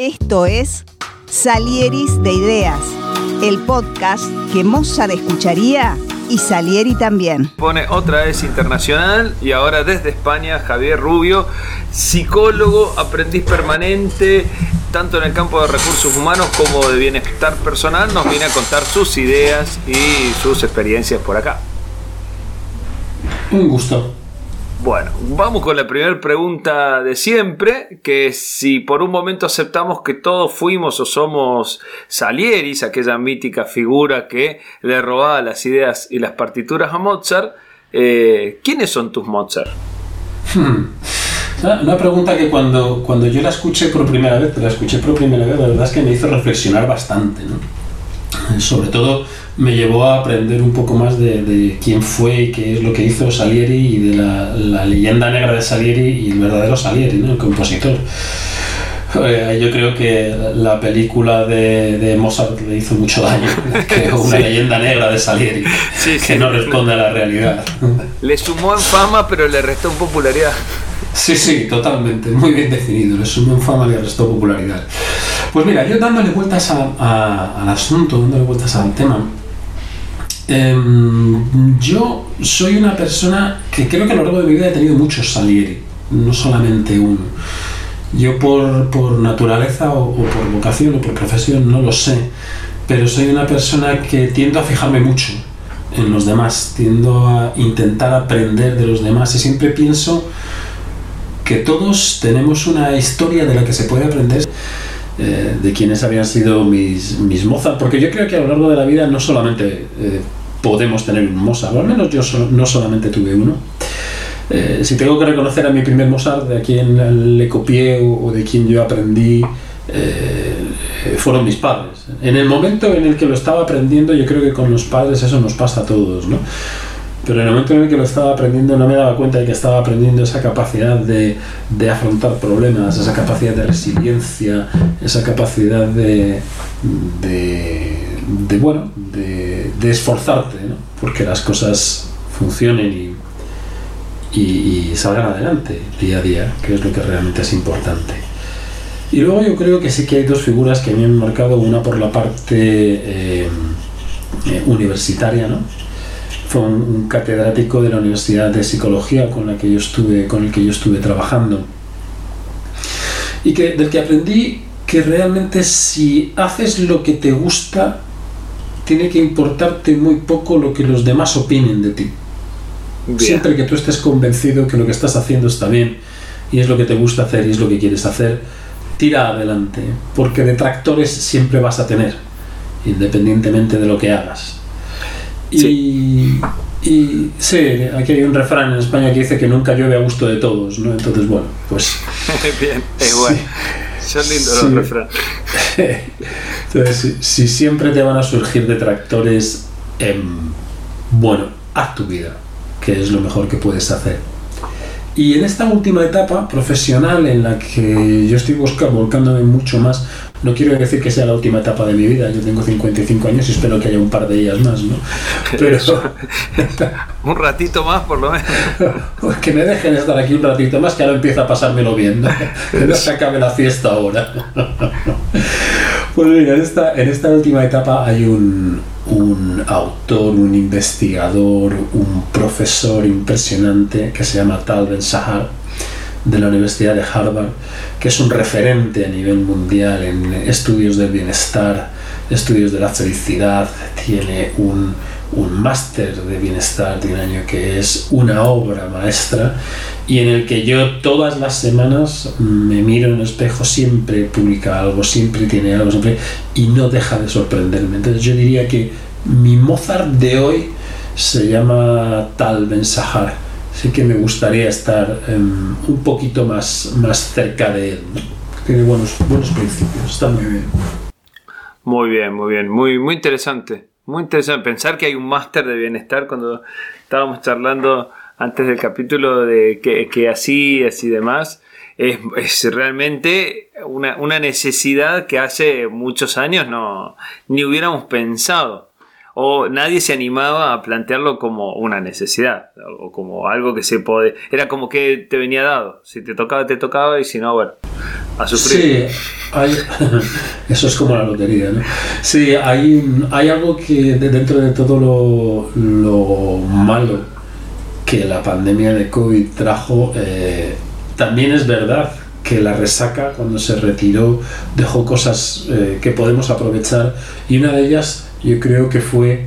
Esto es Salieris de Ideas, el podcast que Mozart escucharía y Salieri también. Pone otra vez internacional y ahora desde España Javier Rubio, psicólogo, aprendiz permanente, tanto en el campo de recursos humanos como de bienestar personal, nos viene a contar sus ideas y sus experiencias por acá. Un gusto. Bueno, vamos con la primera pregunta de siempre, que si por un momento aceptamos que todos fuimos o somos Salieris, aquella mítica figura que le robaba las ideas y las partituras a Mozart, eh, ¿quiénes son tus Mozart? Hmm. Una pregunta que cuando, cuando yo la escuché por primera vez, la escuché por primera vez, la verdad es que me hizo reflexionar bastante, ¿no? Sobre todo me llevó a aprender un poco más de, quién fue y qué es lo que hizo Salieri y de la, leyenda negra de Salieri y el verdadero Salieri, ¿no? el compositor. Eh, yo creo que la película de, Mozart le hizo mucho daño, que es una leyenda negra de Salieri, que no responde a la realidad. Le sumó en fama, pero le restó en popularidad. Sí, sí, totalmente, muy bien definido, le sumó en fama y le restó popularidad. Pues mira, yo dándole vueltas al asunto, dándole vueltas al tema, Em, yo soy una persona que creo que a lo largo de mi vida he tenido muchos Salieri, no solamente uno. Yo por, por naturaleza o, por vocación o por profesión no lo sé, pero soy una persona que tiendo a fijarme mucho en los demás, tiendo a intentar aprender de los demás y siempre pienso que todos tenemos una historia de la que se puede aprender eh, de quienes habían sido mis, mis Mozart, porque yo creo que a lo largo de la vida no solamente eh, podemos tener un Mozart, al menos yo no solamente tuve uno. Eh, si tengo que reconocer a mi primer Mozart, de a quien le copié o, de quien yo aprendí, fueron mis padres. En el momento en el que lo estaba aprendiendo, yo creo que con los padres eso nos pasa a todos, ¿no? Pero en el momento en el que lo estaba aprendiendo no me daba cuenta de que estaba aprendiendo esa capacidad de, de afrontar problemas, esa capacidad de resiliencia, esa capacidad de, de, bueno, de de esforzarte, ¿no? porque las cosas funcionen y, y, salgan adelante día a día, que es lo que realmente es importante. Y luego yo creo que sí que hay dos figuras que me han marcado, una por la parte eh, eh, universitaria, ¿no? Fue un, catedrático de la Universidad de Psicología con, la que yo estuve, con el que yo estuve trabajando, y que, del que aprendí que realmente si haces lo que te gusta, tiene que importarte muy poco lo que los demás opinen de ti. Siempre que tú estés convencido que lo que estás haciendo está bien y es lo que te gusta hacer y es lo que quieres hacer, tira adelante, porque detractores siempre vas a tener, independientemente de lo que hagas. Y, y sí, aquí hay un refrán en España que dice que nunca llueve a gusto de todos, ¿no? Entonces, bueno, pues... bien, igual. Son lindos los refranes. Entonces, si, siempre te van a surgir detractores, bueno, haz tu vida, que es lo mejor que puedes hacer. Y en esta última etapa profesional en la que yo estoy buscando, volcándome mucho más, no quiero decir que sea la última etapa de mi vida, yo tengo 55 años y espero que haya un par de ellas más, ¿no? Pero un ratito más por lo menos. que me dejen estar aquí un ratito más, que ahora empieza a pasármelo bien, ¿no? Que no se acabe la fiesta ahora. Pues mira, en esta, en esta última etapa hay un, un autor, un investigador, un profesor impresionante que se llama Tal Ben Sahar de la Universidad de Harvard, que es un referente a nivel mundial en estudios del bienestar, estudios de la felicidad, tiene un, un máster de bienestar de un año que es una obra maestra y en el que yo todas las semanas me miro en el espejo, siempre publica algo, siempre tiene algo, siempre, y no deja de sorprenderme. Entonces yo diría que mi Mozart de hoy se llama Tal Ben Sahar. Sí que me gustaría estar em, un poquito más, más cerca de él. Tiene buenos, buenos principios, está muy bien. Muy bien, muy bien, muy, interesante. Muy interesante pensar que hay un máster de bienestar cuando estábamos charlando antes del capítulo de que, que así, así demás. Es, es realmente una, una, necesidad que hace muchos años no ni hubiéramos pensado o nadie se animaba a plantearlo como una necesidad o como algo que se puede era como que te venía dado si te tocaba te tocaba y si no bueno a sufrir. Sí, hay, eso es como la lotería, ¿no? Sí, hay, hay algo que dentro de todo lo, lo malo que la pandemia de COVID trajo, eh, también es verdad que la resaca cuando se retiró dejó cosas eh, que podemos aprovechar y una de ellas yo creo que fue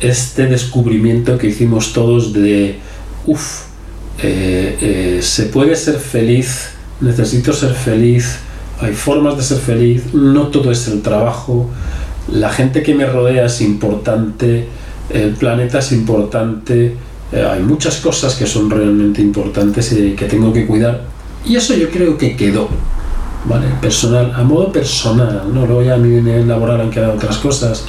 este descubrimiento que hicimos todos de, uff, eh, se puede ser feliz, necesito ser feliz, hay formas de ser feliz, no todo es el trabajo, la gente que me rodea es importante, el planeta es importante, eh, hay muchas cosas que son realmente importantes y que tengo que cuidar. Y eso yo creo que quedó, ¿vale? Personal, a modo personal, ¿no? Luego ya a nivel laboral han quedado otras cosas,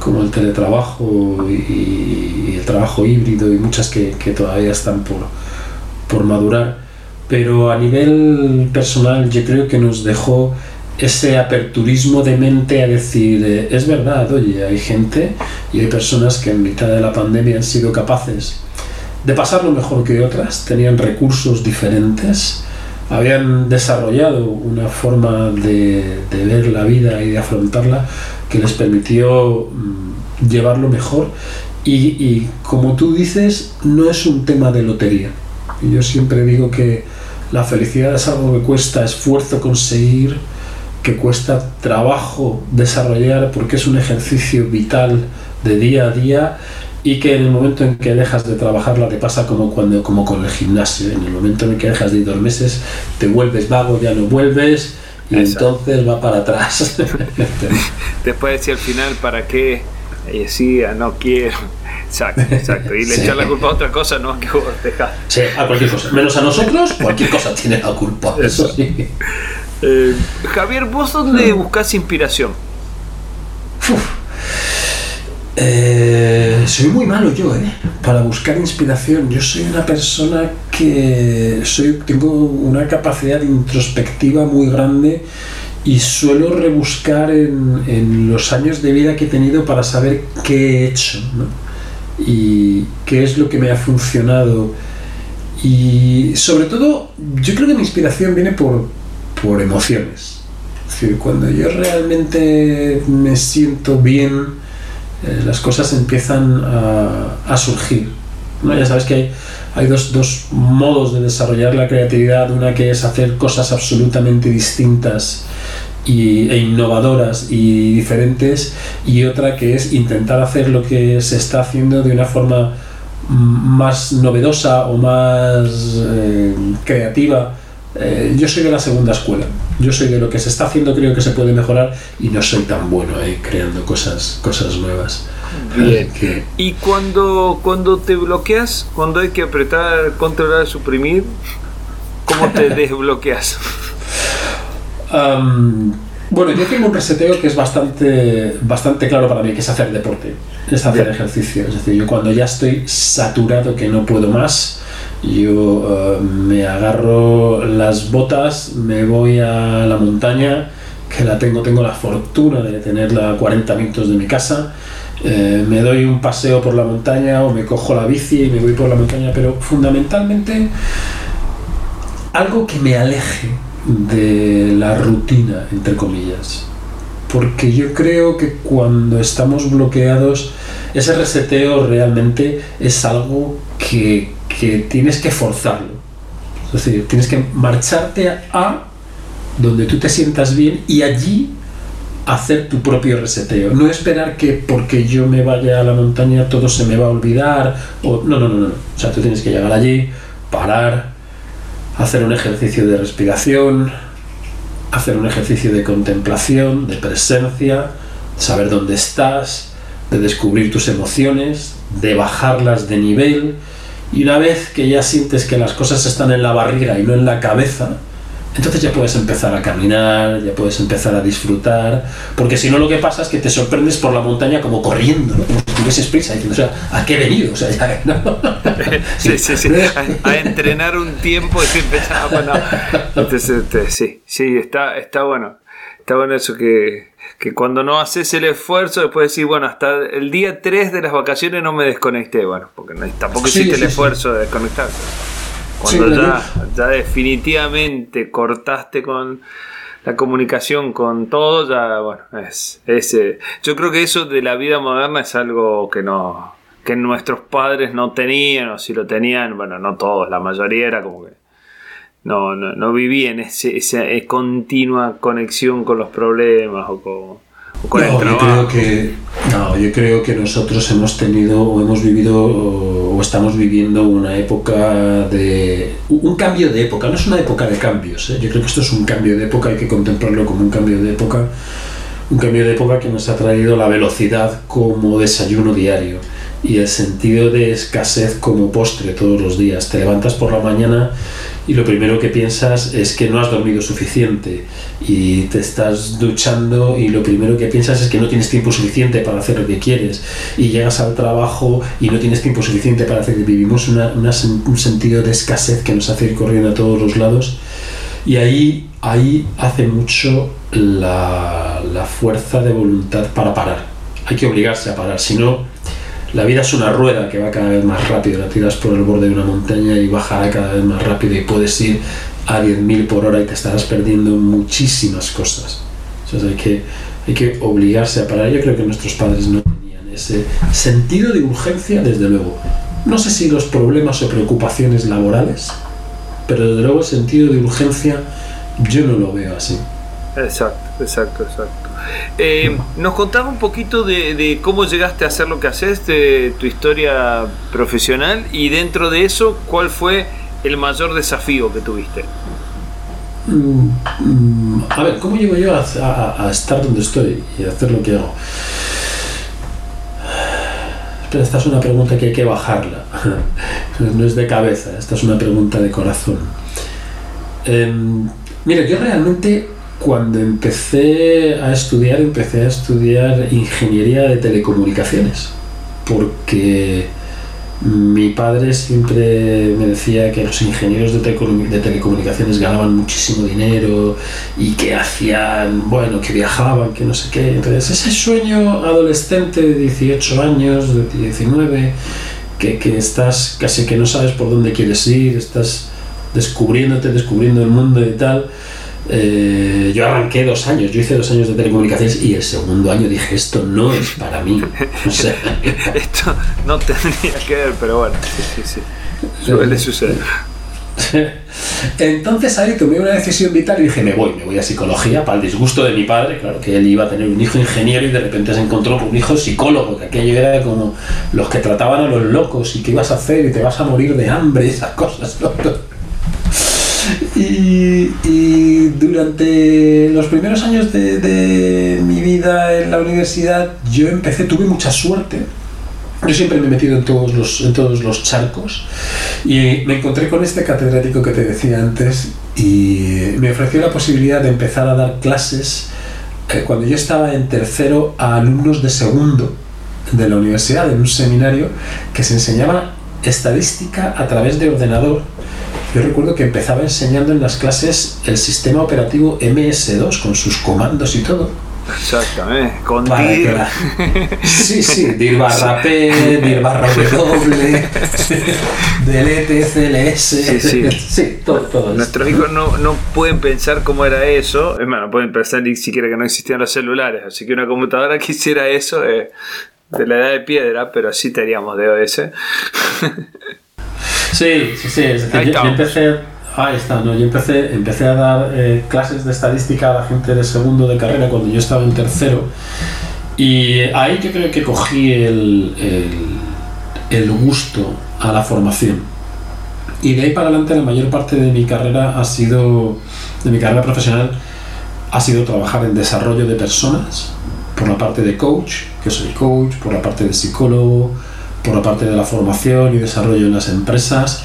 como el teletrabajo y, el trabajo híbrido y muchas que, que todavía están por, por madurar. Pero a nivel personal yo creo que nos dejó ese aperturismo de mente a decir, eh, es verdad, oye, hay gente y hay personas que en mitad de la pandemia han sido capaces de pasarlo mejor que otras, tenían recursos diferentes, habían desarrollado una forma de, ver la vida y de afrontarla que les permitió mm, llevarlo mejor y, y como tú dices, no es un tema de lotería. Yo siempre digo que la felicidad es algo que cuesta esfuerzo conseguir, que cuesta trabajo desarrollar porque es un ejercicio vital de día a día y que en el momento en que dejas de trabajarla te pasa como cuando como con el gimnasio en el momento en que dejas de ir dos meses te vuelves vago ya no vuelves y entonces va para atrás después decía al final para qué y decía no quiero Exacto, exacto. Y le echar la culpa a otra cosa, no que vos dejás. Sí, a cualquier cosa. Menos a nosotros, cualquier cosa tiene la culpa. Eso sí. Eh, Javier, ¿vos dónde buscas inspiración? Eh, soy muy malo yo, ¿eh? Para buscar inspiración. Yo soy una persona que soy, tengo una capacidad introspectiva muy grande y suelo rebuscar en, en los años de vida que he tenido para saber qué he hecho. ¿no? y qué es lo que me ha funcionado. Y sobre todo, yo creo que mi inspiración viene por, por emociones. Es decir, cuando yo realmente me siento bien, eh, las cosas empiezan a, surgir. ¿no? Ya sabes que hay, hay dos, dos, modos de desarrollar la creatividad. Una que es hacer cosas absolutamente distintas e innovadoras y diferentes y otra que es intentar hacer lo que se está haciendo de una forma más novedosa o más eh, creativa. Eh, yo soy de la segunda escuela. Yo soy de lo que se está haciendo, creo que se puede mejorar y no soy tan bueno eh, creando cosas, cosas nuevas. Bien. Y cuando, cuando te bloqueas, cuando hay que apretar, controlar, suprimir, ¿cómo te desbloqueas? bueno, yo tengo un reseteo que es bastante, bastante claro para mí, que es hacer deporte, es hacer ejercicio. Es decir, yo cuando ya estoy saturado, que no puedo más, yo eh, me agarro las botas, me voy a la montaña, que la tengo, tengo la fortuna de tenerla a 40 minutos de mi casa. Eh, me doy un paseo por la montaña o me cojo la bici y me voy por la montaña, pero fundamentalmente algo que me aleje de la rutina, entre comillas. Porque yo creo que cuando estamos bloqueados, ese reseteo realmente es algo que, que tienes que forzarlo. Es decir, tienes que marcharte a donde tú te sientas bien y allí hacer tu propio reseteo. No esperar que porque yo me vaya a la montaña todo se me va a olvidar. O, no, no, no, no. O sea, tú tienes que llegar allí, parar, hacer un ejercicio de respiración, hacer un ejercicio de contemplación, de presencia, saber dónde estás, de descubrir tus emociones, de bajarlas de nivel. Y una vez que ya sientes que las cosas están en la barriga y no en la cabeza, entonces ya puedes empezar a caminar, ya puedes empezar a disfrutar, porque si no lo que pasa es que te sorprendes por la montaña como corriendo, ¿no? como si tuvieses prisa, diciendo, o sea, ¿a qué he venido? O sea, ya, ¿no? sí, sí, sí, a, entrenar un tiempo y empezar, bueno, entonces, sí, sí, está, está bueno, está bueno eso que, que cuando no haces el esfuerzo, después decir, bueno, hasta el día 3 de las vacaciones no me desconecté, bueno, porque no, tampoco hiciste el esfuerzo de desconectarse. Cuando ya, ya definitivamente cortaste con la comunicación con todo, ya, bueno, es, ese yo creo que eso de la vida moderna es algo que no, que nuestros padres no tenían, o si lo tenían, bueno, no todos, la mayoría era como que no, no, no vivían ese, esa continua conexión con los problemas o con, no, Yo creo que, no, yo creo que nosotros hemos tenido o hemos vivido o estamos viviendo una época de... un cambio de época, no es una época de cambios, ¿eh? yo creo que esto es un cambio de época, hay que contemplarlo como un cambio de época, un cambio de época que nos ha traído la velocidad como desayuno diario y el sentido de escasez como postre todos los días. Te levantas por la mañana y lo primero que piensas es que no has dormido suficiente y te estás duchando y lo primero que piensas es que no tienes tiempo suficiente para hacer lo que quieres y llegas al trabajo y no tienes tiempo suficiente para hacer vivimos una, un sentido de escasez que nos hace ir corriendo a todos los lados y ahí, ahí hace mucho la, la fuerza de voluntad para parar. Hay que obligarse a parar si no la vida es una rueda que va cada vez más rápido, la tiras por el borde de una montaña y bajará cada vez más rápido y puedes ir a 10.000 por hora y te estarás perdiendo muchísimas cosas. hay que, hay que obligarse a parar. Yo creo que nuestros padres no tenían ese sentido de urgencia, desde luego. No sé si los problemas o preocupaciones laborales, pero desde luego el sentido de urgencia yo no lo veo así. Exacto, exacto, exacto. Eh, nos contaba un poquito de, cómo llegaste a hacer lo que haces, de tu historia profesional y dentro de eso, ¿cuál fue el mayor desafío que tuviste? Mm, mm, a ver, ¿cómo llego yo a, estar donde estoy y a hacer lo que hago? Espera, esta es una pregunta que hay que bajarla. No es de cabeza, esta es una pregunta de corazón. Em, mira, yo realmente cuando empecé a estudiar, empecé a estudiar ingeniería de telecomunicaciones, porque mi padre siempre me decía que los ingenieros de, telecomunicaciones ganaban muchísimo dinero y que hacían, bueno, que viajaban, que no sé qué. Entonces ese sueño adolescente de 18 años, de 19, que, que estás casi que no sabes por dónde quieres ir, estás descubriéndote, descubriendo el mundo y tal, eh, yo arranqué dos años, yo hice dos años de telecomunicaciones y el segundo año dije, esto no es para mí. esto no tendría que ver, pero bueno, sí, sí, sí. Suele suceder. Entonces ahí tomé una decisión vital y dije, me voy, me voy a psicología, para el disgusto de mi padre, claro que él iba a tener un hijo ingeniero y de repente se encontró con un hijo psicólogo, que aquello era como los que trataban a los locos y qué ibas a hacer y te vas a morir de hambre, esas cosas. Y, durante los primeros años de, mi vida en la universidad, yo empecé, tuve mucha suerte. Yo siempre me he metido en todos los, en todos los charcos y me encontré con este catedrático que te decía antes y me ofreció la posibilidad de empezar a dar clases eh, cuando yo estaba en tercero a alumnos de segundo de la universidad, en un seminario que se enseñaba estadística a través de ordenador yo recuerdo que empezaba enseñando en las clases el sistema operativo MS2 con sus comandos y todo. Exactamente, con DIR. Sí, sí, DIR barra P, DIR barra W, delete, CLS. Sí, sí. sí todo, todo Nuestros hijos no, no, pueden pensar cómo era eso. Es más, no pueden pensar ni siquiera que no existían los celulares. Así que una computadora que hiciera eso eh, de la edad de piedra, pero así teníamos DOS. Sí, sí, sí. yo, empecé, ahí está, no, yo empecé, empecé a dar eh, clases de estadística a la gente de segundo de carrera cuando yo estaba en tercero. Y ahí yo creo que cogí el, el, gusto a la formación. Y de ahí para adelante la mayor parte de mi carrera ha sido, de mi carrera profesional, ha sido trabajar en desarrollo de personas, por la parte de coach, que soy coach, por la parte de psicólogo, por la parte de la formación y desarrollo en las empresas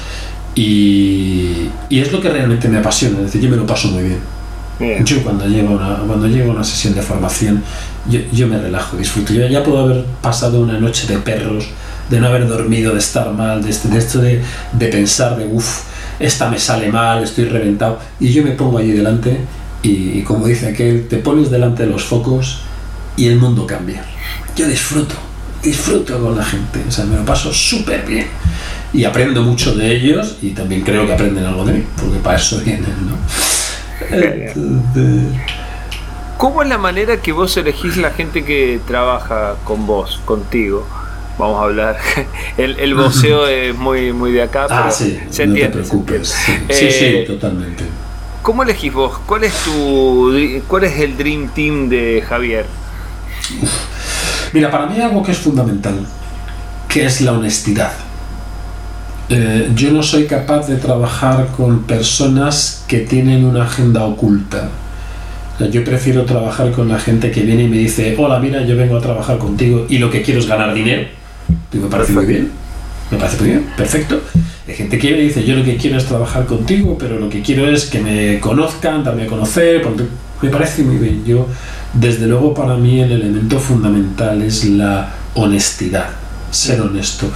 y, y, es lo que realmente me apasiona, es decir, yo me lo paso muy bien. Yo cuando llego, una, cuando llego a una sesión de formación, yo, yo, me relajo, disfruto. Yo ya puedo haber pasado una noche de perros, de no haber dormido, de estar mal, de, este, de esto de, de pensar de, uff, esta me sale mal, estoy reventado. Y yo me pongo allí delante y, y como dice aquel, te pones delante de los focos y el mundo cambia. Yo disfruto disfruto con la gente, o sea, me lo paso súper bien. Y aprendo mucho de ellos y también creo que aprenden algo de mí, porque para eso vienen, ¿no? Entonces, ¿Cómo es la manera que vos elegís la gente que trabaja con vos, contigo? Vamos a hablar. El, el voceo es muy, muy de acá, ah, pero sí, se no te preocupes. Sí, entiende. sí, sí, Eh, totalmente. ¿Cómo elegís vos? ¿Cuál es tu cuál es el dream team de Javier? Mira, para mí hay algo que es fundamental, que es la honestidad. Eh, yo no soy capaz de trabajar con personas que tienen una agenda oculta. O sea, yo prefiero trabajar con la gente que viene y me dice, hola, mira, yo vengo a trabajar contigo y lo que quiero es ganar dinero. Y me parece muy bien. Me parece muy bien, perfecto. Hay gente que viene y dice, yo lo que quiero es trabajar contigo, pero lo que quiero es que me conozcan, darme a conocer. Me parece muy bien. Yo, desde luego, para mí el elemento fundamental es la honestidad, ser honesto.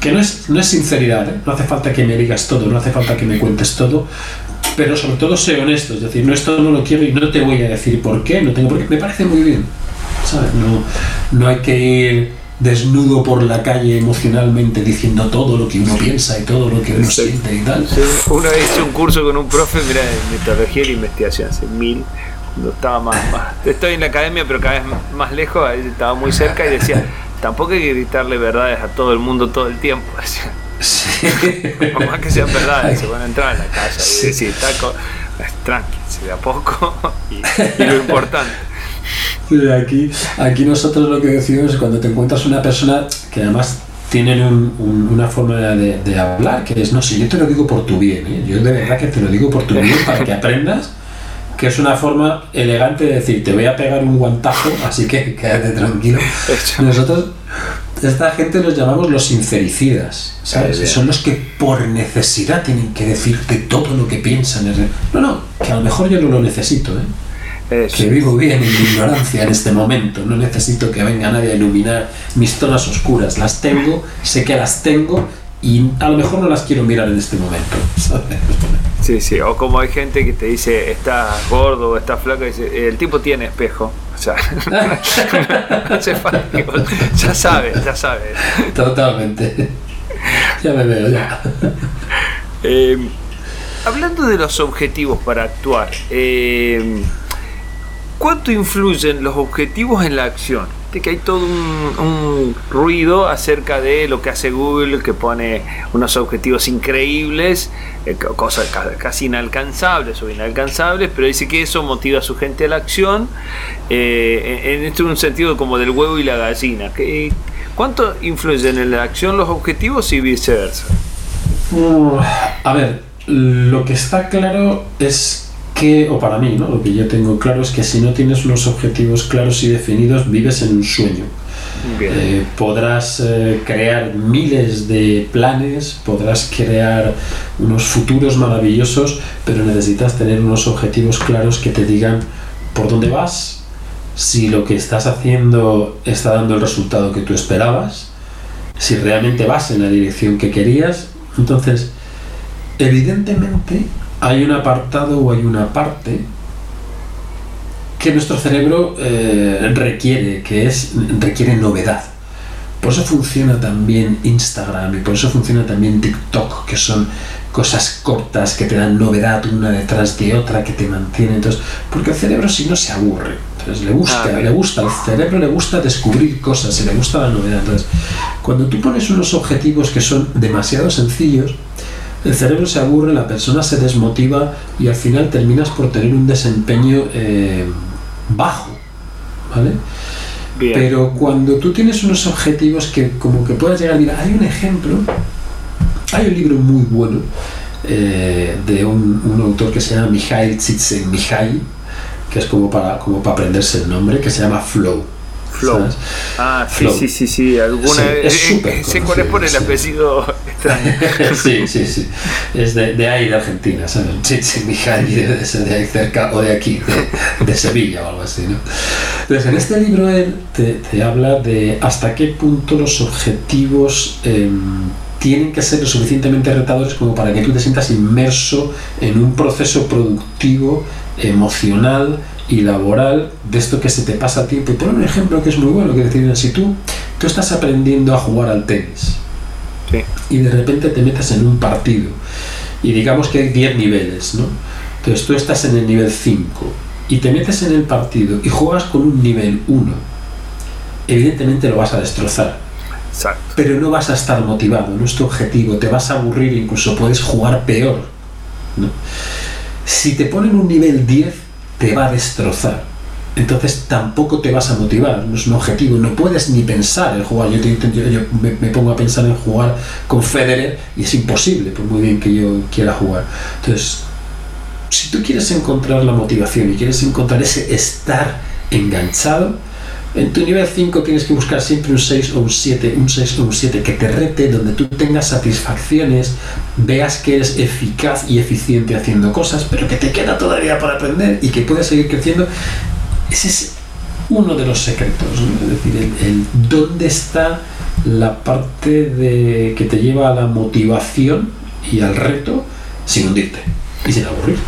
Que no es, no es sinceridad, ¿eh? no hace falta que me digas todo, no hace falta que me cuentes todo, pero sobre todo sé honesto, es decir, no esto no lo quiero y no te voy a decir por qué, no tengo por qué, me parece muy bien, ¿sabes? No, no hay que ir desnudo por la calle emocionalmente diciendo todo lo que uno piensa y todo lo que uno Sí. siente y tal. Sí, Una vez hice un curso con un profe, mira, de metodología de investigación hace mil, cuando estaba más, más- Estoy en la academia, pero cada vez más lejos, ahí estaba muy cerca y decía, tampoco hay que gritarle verdades a todo el mundo todo el tiempo. Decía, Sí. Por más que sean verdades, se van a entrar a la casa Sí. y decir, taco, tranqui, de a poco y, y lo importante. Sí, Aquí, aquí nosotros lo que decimos es cuando te encuentras una persona que además tienen un- un- una forma de, de hablar que es, no sé, yo te lo digo por tu bien, ¿eh? yo de verdad que te lo digo por tu bien para que aprendas que es una forma elegante de decir, te voy a pegar un guantazo, así que quédate tranquilo. Nosotros, esta gente los llamamos los sincericidas, ¿sabes? Son los que por necesidad tienen que decirte todo lo que piensan. No, no, que a lo mejor yo no lo necesito, ¿eh? Eso. que vivo bien en mi ignorancia en este momento, no necesito que venga nadie a iluminar mis zonas oscuras, las tengo, sé que las tengo y a lo mejor no las quiero mirar en este momento, ¿sabes? Sí, sí, o como hay gente que te dice, estás gordo o estás flaco, y dice, el tipo tiene espejo. O sea, ya sabes, ya sabes. Totalmente. Ya me veo, ya. Eh, hablando de los objetivos para actuar, eh, ¿cuánto influyen los objetivos en la acción? De que hay todo un, ruido acerca de lo que hace Google, que pone unos objetivos increíbles, eh, co- cosas ca- casi inalcanzables o inalcanzables, pero dice que eso motiva a su gente a la acción, eh, en, en este un sentido como del huevo y la gallina. que- ¿Cuánto influyen en la acción los objetivos y viceversa? Uh, A ver, lo que está claro es que, o para mí, ¿no? lo que yo tengo claro es que si no tienes unos objetivos claros y definidos, vives en un sueño. Eh, podrás eh, crear miles de planes, podrás crear unos futuros maravillosos, pero necesitas tener unos objetivos claros que te digan por dónde vas, si lo que estás haciendo está dando el resultado que tú esperabas, si realmente vas en la dirección que querías. Entonces, evidentemente hay un apartado o hay una parte que nuestro cerebro eh, requiere, que es requiere novedad. Por eso funciona también Instagram y por eso funciona también TikTok, que son cosas cortas que te dan novedad una detrás de otra, que te mantienen. Entonces, porque el cerebro si no se aburre. Entonces le gusta, Ah, le gusta, al cerebro le gusta descubrir cosas y le gusta la novedad. Entonces, cuando tú pones unos objetivos que son demasiado sencillos, el cerebro se aburre, la persona se desmotiva y al final terminas por tener un desempeño eh, bajo. ¿Vale? Bien. Pero cuando tú tienes unos objetivos que como que puedas llegar, mira, hay un ejemplo, hay un libro muy bueno eh, de un, un autor que se llama Mihail Csikszentmihalyi, que es como para, como para aprenderse el nombre, que se llama Flow. Flow. ¿sabes? Ah, sí, Flow. sí, sí, sí. Alguna Sí, es eh, súper eh, sé cuál es por el sí. apellido extraño. sí, sí, sí. Es de, de ahí, de Argentina, ¿sabes? Debe ser de ahí cerca o de aquí, de, de Sevilla o algo así, ¿no? Entonces, en este libro él te, te habla de hasta qué punto los objetivos em, tienen que ser lo suficientemente retadores como para que tú te sientas inmerso en un proceso productivo, emocional y laboral de esto que se te pasa a tiempo. Y por un ejemplo que es muy bueno, que decir, si tú tú estás aprendiendo a jugar al tenis y de repente te metes en un partido y digamos que hay 10 niveles, ¿no? Entonces tú estás en el nivel 5 y te metes en el partido y juegas con un nivel 1. Evidentemente lo vas a destrozar. Pero no vas a estar motivado, no es tu objetivo, te vas a aburrir, incluso puedes jugar peor. ¿no? Si te ponen un nivel 10, te va a destrozar entonces tampoco te vas a motivar, no es un objetivo, no puedes ni pensar en jugar. Yo, yo, me, pongo a pensar en jugar con Federer y es imposible, por muy bien que yo quiera jugar. Entonces, si tú quieres encontrar la motivación y quieres encontrar ese estar enganchado, en tu nivel 5 tienes que buscar siempre un 6 o un 7, un 6 o un 7 que te rete, donde tú tengas satisfacciones, veas que eres eficaz y eficiente haciendo cosas, pero que te queda todavía para aprender y que puedes seguir creciendo. Ese es uno de los secretos, es decir, el, dónde está la parte de, que te lleva a la motivación y al reto sin hundirte y sin aburrir.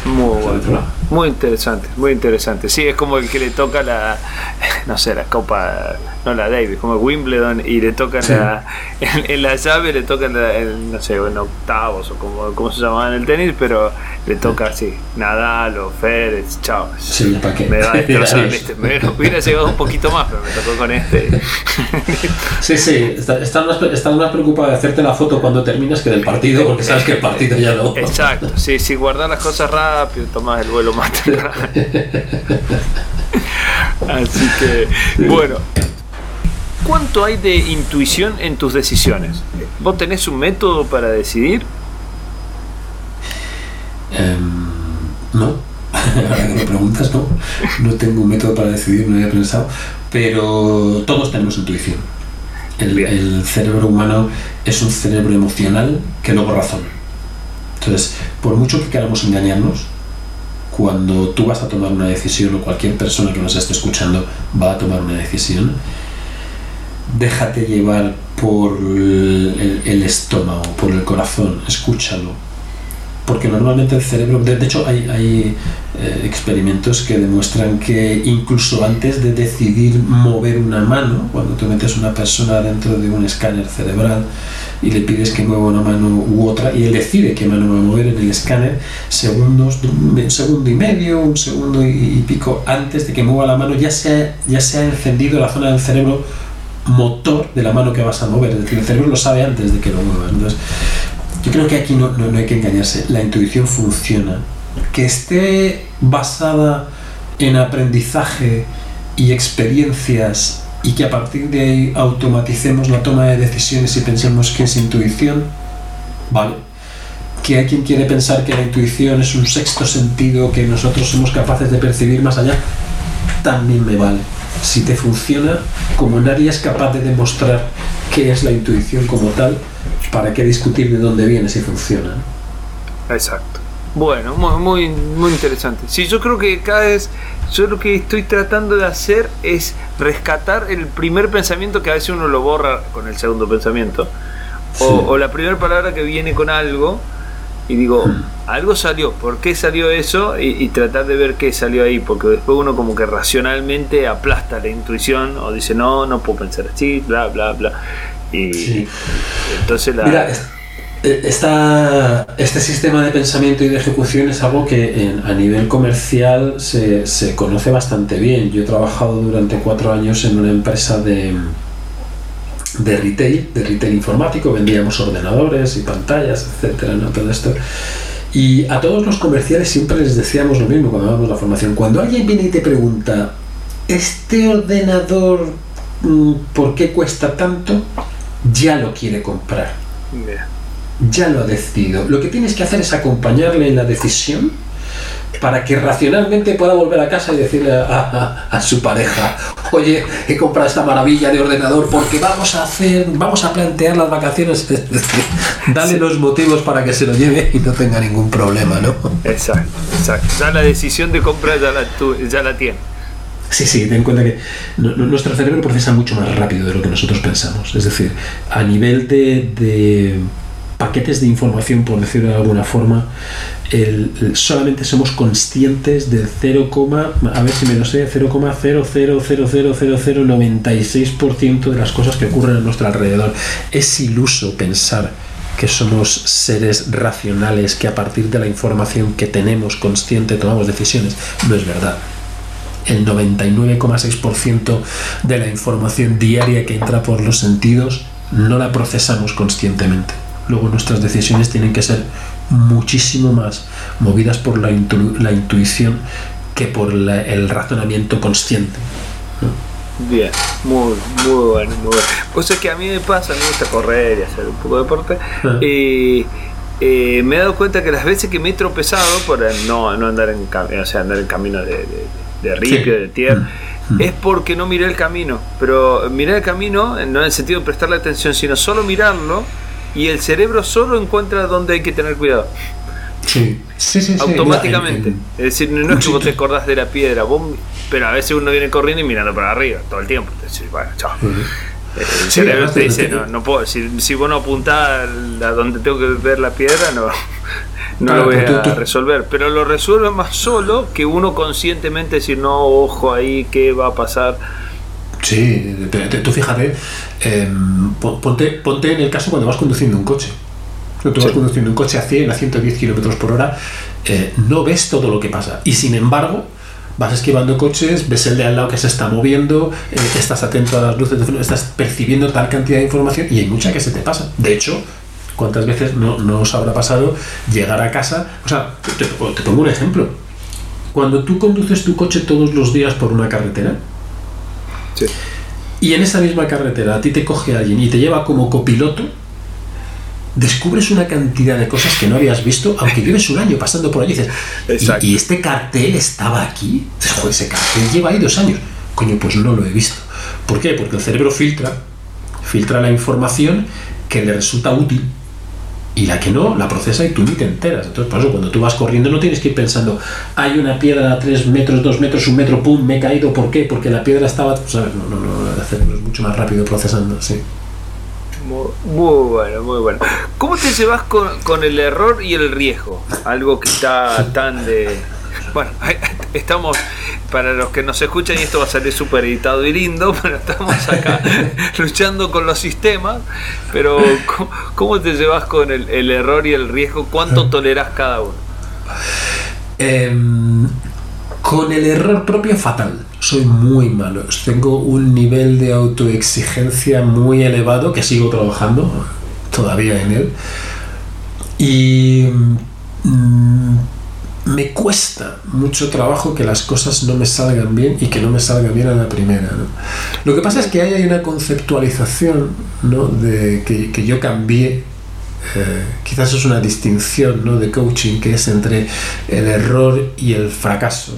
Muy, interesante, muy interesante. Sí, es como el que le toca la, no sé, la Copa, no la Davis, como Wimbledon y le toca la, en, la llave, le toca no sé, en octavos o como, como se llamaba en el tenis, pero le toca así, Nadal o Férez, chao. Sí, ¿para qué? Me va a destrozar, este. Me hubiera llegado un poquito más, pero me tocó con este. sí, sí, estás más, más preocupado de hacerte la foto cuando terminas que del partido, porque sabes que el partido ya no. Exacto, sí, si guardar las cosas rápido, tomas el vuelo más temprano. Así que, bueno. ¿Cuánto hay de intuición en tus decisiones? ¿Vos tenés un método para decidir? Em, no. Ahora que me preguntas, no. No tengo un método para decidir, no había pensado. Pero todos tenemos intuición. El, el, cerebro humano es un cerebro emocional que luego razón. Entonces, por mucho que queramos engañarnos, cuando tú vas a tomar una decisión o cualquier persona que nos esté escuchando va a tomar una decisión, déjate llevar por el, estómago, por el corazón, escúchalo. Porque normalmente el cerebro, de, hecho hay, eh, experimentos que demuestran que incluso antes de decidir mover una mano, cuando tú metes una persona dentro de un escáner cerebral y le pides que mueva una mano u otra y él decide qué mano va a mover en el escáner, segundos, un segundo y medio, un segundo y, pico antes de que mueva la mano ya se, ya se ha encendido la zona del cerebro motor de la mano que vas a mover, es decir, el cerebro lo sabe antes de que lo muevas. Yo creo que aquí no, no, hay que engañarse, la intuición funciona. Que esté basada en aprendizaje y experiencias y que a partir de ahí automaticemos la toma de decisiones y pensemos que es intuición, vale. Que hay quien quiere pensar que la intuición es un sexto sentido que nosotros somos capaces de percibir más allá, también me vale si te funciona, como nadie es capaz de demostrar qué es la intuición como tal, ¿para qué discutir de dónde viene si funciona? Exacto. Bueno, muy, muy, interesante. Sí, yo creo que cada vez, yo lo que estoy tratando de hacer es rescatar el primer pensamiento que a veces uno lo borra con el segundo pensamiento, o la primera palabra que viene con algo, y digo, hmm. algo salió, ¿por qué salió eso? Y, tratar de ver qué salió ahí, porque después uno como que racionalmente aplasta la intuición o dice, no, no puedo pensar así, bla, bla, bla. Y entonces la... Mira, eh, este sistema de pensamiento y de ejecución es algo que a nivel comercial se, se conoce bastante bien. Yo he trabajado durante cuatro años en una empresa de de retail, de retail informático, vendíamos ordenadores y pantallas, etcétera, ¿no? Todo esto. Y a todos los comerciales siempre les decíamos lo mismo cuando dábamos la formación. Cuando alguien viene y te pregunta, ¿este ordenador mm, por qué cuesta tanto? Ya lo quiere comprar. Ya lo ha decidido. Lo que tienes que hacer es acompañarle en la decisión para que racionalmente pueda volver a casa y decirle a, su pareja, oye, he comprado esta maravilla de ordenador porque vamos a hacer, vamos a plantear las vacaciones. Dale los motivos para que se lo lleve y no tenga ningún problema, ¿no? Exacto, exacto. Ya la decisión de compra ya la, ya la tiene. Sí, sí, ten en cuenta que nuestro cerebro procesa mucho más rápido de lo que nosotros pensamos. Es decir, a nivel de paquetes de información, por decirlo de alguna forma, solamente somos conscientes del 0, a ver si me lo sé, 0,0000096% de las cosas que ocurren a nuestro alrededor. Es iluso pensar que somos seres racionales, que a partir de la información que tenemos consciente tomamos decisiones. No es verdad. El 99,6% de la información diaria que entra por los sentidos no la procesamos conscientemente. Luego nuestras decisiones tienen que ser muchísimo más movidas por la, intuición que por el razonamiento consciente. Bien, muy, muy bueno, muy bueno. Pues es que a mí me pasa, me gusta correr y hacer un poco de deporte. Ah. y eh, me he dado cuenta que las veces que me he tropezado por no, no andar en o sea, andar en camino de, de, ripio, de tierra, mm. es porque no miré el camino. Pero mirar el camino, no en el sentido de prestarle atención, sino solo mirarlo y el cerebro solo encuentra dónde hay que tener cuidado. Sí, sí, sí. Automáticamente. es decir, no es que vos te acordás de la piedra, pero a veces uno viene corriendo y mirando para arriba todo el tiempo. Entonces, bueno, chao. El cerebro te dice, no, no puedo, si, si vos no apuntás a donde tengo que ver la piedra, no, no lo voy a resolver. Pero lo resuelve más solo que uno conscientemente decir, no, ojo ahí, ¿qué va a pasar? Sí, tú fíjate, em, ponte, ponte en el caso cuando vas conduciendo un coche. Tú vas conduciendo un coche a 100, a 110 kilómetros por hora, eh, no ves todo lo que pasa. Y sin embargo, vas esquivando coches, ves el de al lado que se está moviendo, eh, estás atento a las luces, estás percibiendo tal cantidad de información y hay mucha que se te pasa. De hecho, ¿cuántas veces no, os habrá pasado llegar a casa? O sea, te, te pongo un ejemplo. Cuando tú conduces tu coche todos los días por una carretera, y en esa misma carretera a ti te coge alguien y te lleva como copiloto, descubres una cantidad de cosas que no habías visto, aunque lleves un año pasando por allí. Dices, ¿y, este cartel estaba aquí? Joder, ese cartel lleva ahí dos años. Coño, pues no lo he visto. ¿Por qué? Porque el cerebro filtra, filtra la información que le resulta útil y la que no, la procesa y tú ni te enteras. Entonces, por eso, cuando tú vas corriendo, no tienes que ir pensando, hay una piedra a 3 metros, 2 metros, un metro, pum, me he caído, ¿por qué? Porque la piedra estaba. ¿Sabes? No, no, no, el es mucho más rápido procesando, sí. Muy, bueno, muy bueno. ¿Cómo te llevas con, con el error y el riesgo? Algo que está tan de. Bueno, estamos para los que nos escuchan, y esto va a salir súper editado y lindo, pero estamos acá luchando con los sistemas. Pero, ¿cómo, te llevas con el, error y el riesgo? ¿Cuánto toleras cada uno? Em, con el error propio, fatal. Soy muy malo. Tengo un nivel de autoexigencia muy elevado que sigo trabajando todavía en él. Y. Mm, me cuesta mucho trabajo que las cosas no me salgan bien y que no me salgan bien a la primera. Lo que pasa es que hay una conceptualización ¿no? de que, yo cambié. Eh, quizás es una distinción ¿no? de coaching que es entre el error y el fracaso.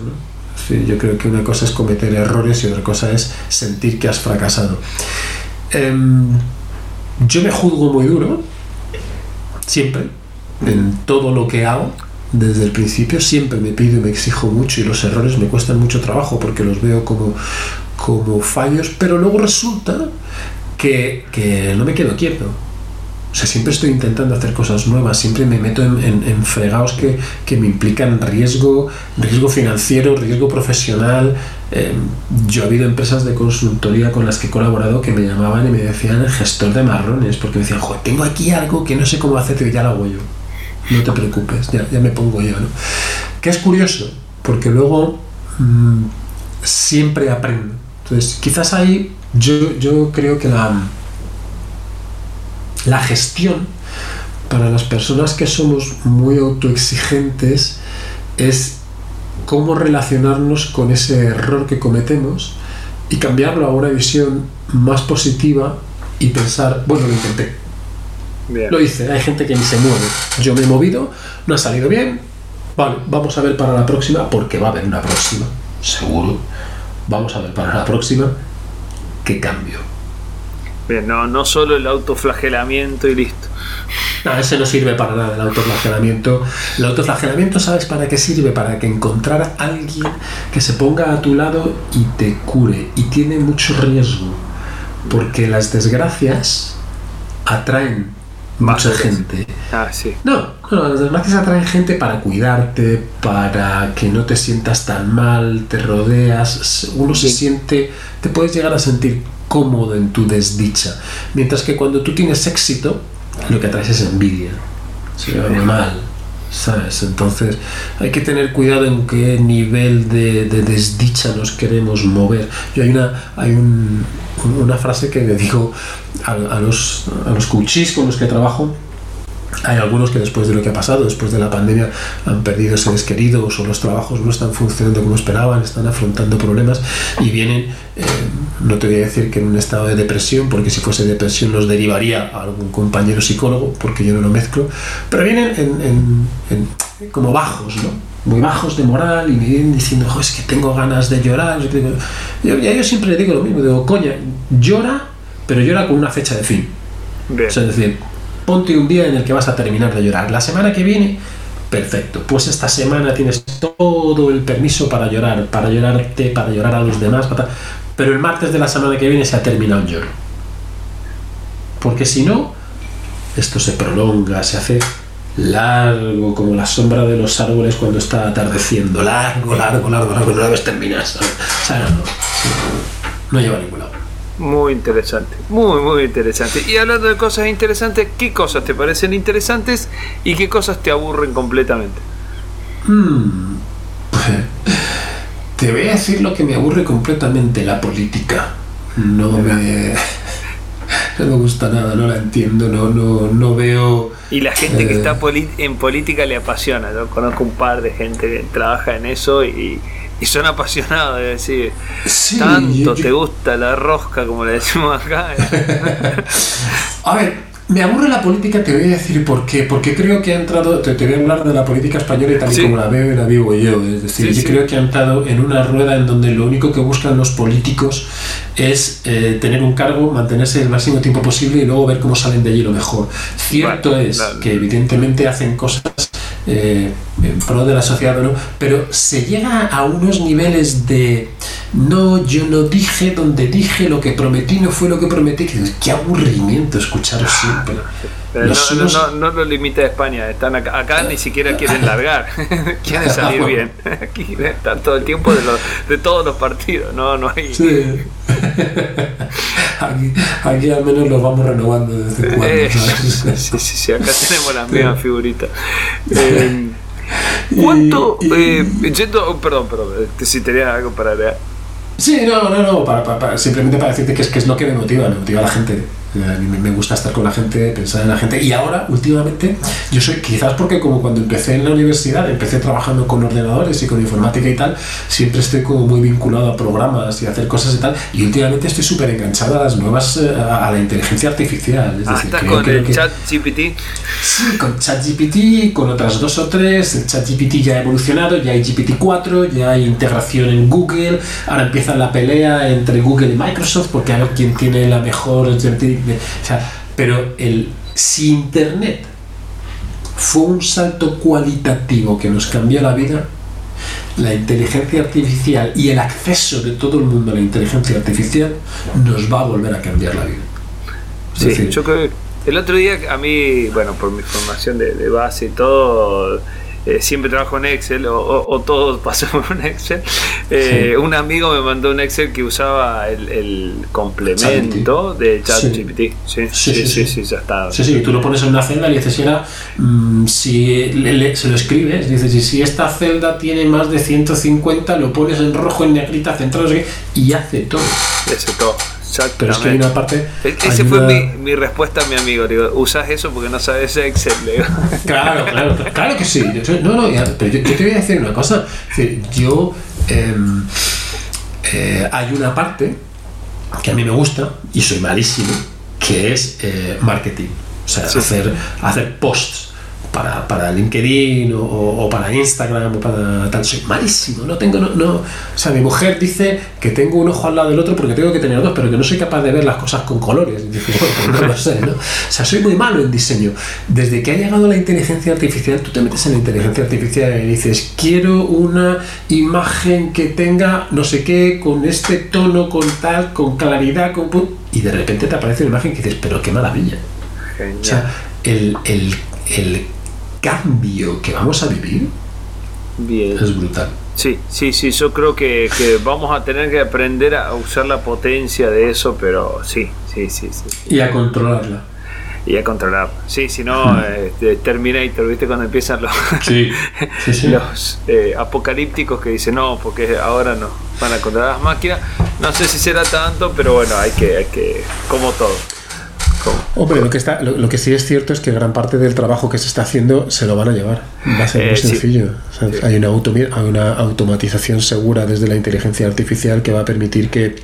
yo creo que una cosa es cometer errores y otra cosa es sentir que has fracasado. Em, yo me juzgo muy duro, siempre, en todo lo que hago desde el principio siempre me pido y me exijo mucho y los errores me cuestan mucho trabajo porque los veo como, como fallos, pero luego resulta que, no me quedo quieto. O sea, siempre estoy intentando hacer cosas nuevas, siempre me meto en, fregados que, me implican riesgo, riesgo financiero, riesgo profesional. Em, yo he habido empresas de consultoría con las que he colaborado que me llamaban y me decían gestor de marrones, porque me decían, tengo aquí algo que no sé cómo hacer, y ya lo hago yo no te preocupes, ya, me pongo yo, ¿no? Que es curioso, porque luego mm, siempre aprendo. Entonces, quizás ahí yo, yo creo que la, la gestión para las personas que somos muy autoexigentes es cómo relacionarnos con ese error que cometemos y cambiarlo a una visión más positiva y pensar, bueno, lo intenté, lo hice, hay gente que ni se mueve. Yo me he movido, no ha salido bien. Vale, vamos a ver para la próxima, porque va a haber una próxima, seguro. Vamos a ver para la próxima qué cambio. Bien, no, no solo el autoflagelamiento y listo. No, ese no sirve para nada el autoflagelamiento. El autoflagelamiento, ¿sabes para qué sirve? Para que encontrar a alguien que se ponga a tu lado y te cure. Y tiene mucho riesgo. Porque las desgracias atraen mucha Más gente. Ah, sí. No, no, las desgracias atraen gente para cuidarte, para que no te sientas tan mal, te rodeas, uno se Sí. siente, te puedes llegar a sentir cómodo en tu desdicha. Mientras que cuando tú tienes éxito, lo que atraes es envidia, se ve mal, ¿sabes? Entonces hay que tener cuidado en qué nivel de, de desdicha nos queremos mover. Yo hay una, hay un- una frase que le digo a, los, a los con los que trabajo, hay algunos que después de lo que ha pasado, después de la pandemia, han perdido seres queridos o los trabajos no están funcionando como esperaban, están afrontando problemas y vienen, eh, no te voy a decir que en un estado de depresión, porque si fuese depresión los derivaría a algún compañero psicólogo, porque yo no lo mezclo, pero vienen en, en- en- como bajos, ¿no? Muy bajos de moral y me vienen diciendo, "Jo, es que tengo ganas de llorar. Yo, yo siempre le digo lo mismo, digo, coña, llora, pero llora con una fecha de fin. Bien. O sea, es decir, ponte un día en el que vas a terminar de llorar. La semana que viene, perfecto. Pues esta semana tienes todo el permiso para llorar, para llorarte, para llorar a los demás. Pero el martes de la semana que viene se ha terminado el lloro. Porque si no, esto se prolonga, se hace largo, como la sombra de los árboles cuando está atardeciendo. Largo, largo, largo, largo. No la ves no, no lleva a ningún lado. Muy interesante, muy, muy interesante. Y hablando de cosas interesantes, ¿qué cosas te parecen interesantes y qué cosas te aburren completamente? Mm. Te voy a decir lo que me aburre completamente, la política. No me, no me gusta nada, no la entiendo, no, no, no veo... Y la gente que Eh. está en política le apasiona. Yo conozco un par de gente que trabaja en eso y, y son apasionados de decir, Sí, tanto yo- te gusta la rosca, como le decimos acá. A ver, me aburre la política, te voy a decir por qué. Porque creo que ha entrado, te, te voy a hablar de la política española y tal y Sí. como la veo y la vivo yo. Es decir, Sí, yo sí. creo que ha entrado en una rueda en donde lo único que buscan los políticos es eh, tener un cargo, mantenerse el máximo tiempo posible y luego ver cómo salen de allí lo mejor. Cierto es que evidentemente hacen cosas eh, en pro de la sociedad o no, pero se llega a unos niveles de no, yo no dije donde dije lo que prometí, no fue lo que prometí, qué aburrimiento escucharos siempre. Pero Los- no, no, los- no, no lo limita a España, están acá, acá ni siquiera quieren largar, quieren salir bien. Aquí están todo el tiempo de, los, de todos los partidos, no, no hay. Sí. aquí, aquí al menos los vamos renovando de vez en cuando. Eh, sí, sí, sí, acá tenemos las mismas figuritas. Eh, ¿Cuánto? Y- y- eh, yendo- perdón, perdón, eh, si tenías algo para agregar. Sí, no, no, no, para, para- para- simplemente para decirte que es, que es lo que me motiva, me motiva a la gente. A mí me, gusta estar con la gente, pensar en la gente. Y ahora, últimamente, yo soy, quizás porque como cuando empecé en la universidad, empecé trabajando con ordenadores y con informática y tal, siempre estoy como muy vinculado a programas y a hacer cosas y tal. Y últimamente estoy súper enganchado a las nuevas, eh, a, la inteligencia artificial. Es Ah, decir, con creo el que- chat GPT. Sí, con ChatGPT, con otras dos o tres. El ChatGPT ya ha evolucionado, ya hay GPT-4, ya hay integración en Google. Ahora empieza la pelea entre Google y Microsoft porque a ver quién tiene la mejor. O sea, pero el, si Internet fue un salto cualitativo que nos cambió la vida, la inteligencia artificial y el acceso de todo el mundo a la inteligencia artificial nos va a volver a cambiar la vida. Es Sí, decir, yo creo que el otro día a mí, bueno, por mi formación de, de base y todo, eh, siempre trabajo en Excel o, o, o todo pasó por un Excel. Eh, Sí. Un amigo me mandó un Excel que usaba el, el complemento de ChatGPT. Sí, sí, sí, sí, ya está. Sí, sí, tú lo pones en una celda y dices, era, mm, si le- le- se lo escribes, dices, y si esta celda tiene más de 150, lo pones en rojo, en negrita, qué, y hace todo. Todo. Pero es que hay Exactamente. una parte... E- Ese fue mi, mi respuesta a mi amigo. Digo, usas eso porque no sabes Excel. Le digo. Claro, claro, claro que sí. Yo- No, no, ya, pero yo, yo te voy a decir una cosa. Es decir, yo... em, eh, hay una parte que a mí me gusta y soy malísimo, que es eh, marketing. O sea, Sí. hacer, hacer posts para, para LinkedIn o, o para Instagram o para tal. Soy malísimo, no tengo... No, no- o sea, mi mujer dice que tengo un ojo al lado del otro porque tengo que tener dos, pero que no soy capaz de ver las cosas con colores. Y digo, bueno, pues no lo sé, ¿no? O sea, soy muy malo en diseño. Desde que ha llegado la inteligencia artificial, tú te metes en la inteligencia artificial y dices, quiero una imagen que tenga no sé qué, con este tono, con tal, con claridad, con... pu-". Y de repente te aparece una imagen que dices, pero qué maravilla. O Genial. sea, el, el, el cambio que vamos a vivir Bien. es brutal. Sí, sí, sí, yo creo que, que vamos a tener que aprender a usar la potencia de eso, pero sí, sí, sí, sí. Y a controlarla. Y a controlar. Sí, si no, este, Terminator, ¿viste? Cuando empiezan los, Sí, sí, sí. los eh, apocalípticos que dicen no, porque ahora no van a controlar las máquinas. No sé si será tanto, pero bueno, hay que, hay que como todo. Hombre, lo que, está, lo, lo que sí es cierto es que gran parte del trabajo que se está haciendo se lo van a llevar. Va a ser Eh, muy sí. sencillo. ¿sabes? Hay, una hay una automatización segura desde la inteligencia artificial que va a permitir que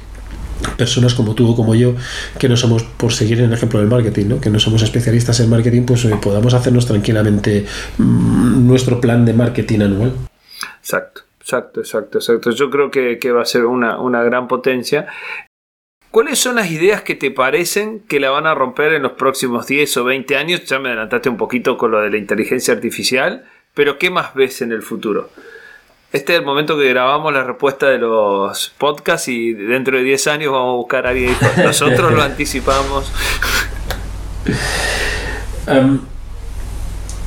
personas como tú o como yo, que no somos, por seguir en el ejemplo del marketing, ¿no? que no somos especialistas en marketing, pues eh, podamos hacernos tranquilamente mm, nuestro plan de marketing anual. Exacto, exacto, exacto, exacto. Yo creo que, que va a ser una, una gran potencia. ¿Cuáles son las ideas que te parecen que la van a romper en los próximos 10 o 20 años? Ya me adelantaste un poquito con lo de la inteligencia artificial, pero ¿qué más ves en el futuro? Este es el momento que grabamos la respuesta de los podcasts y dentro de 10 años vamos a buscar a alguien. Nosotros lo anticipamos. Em,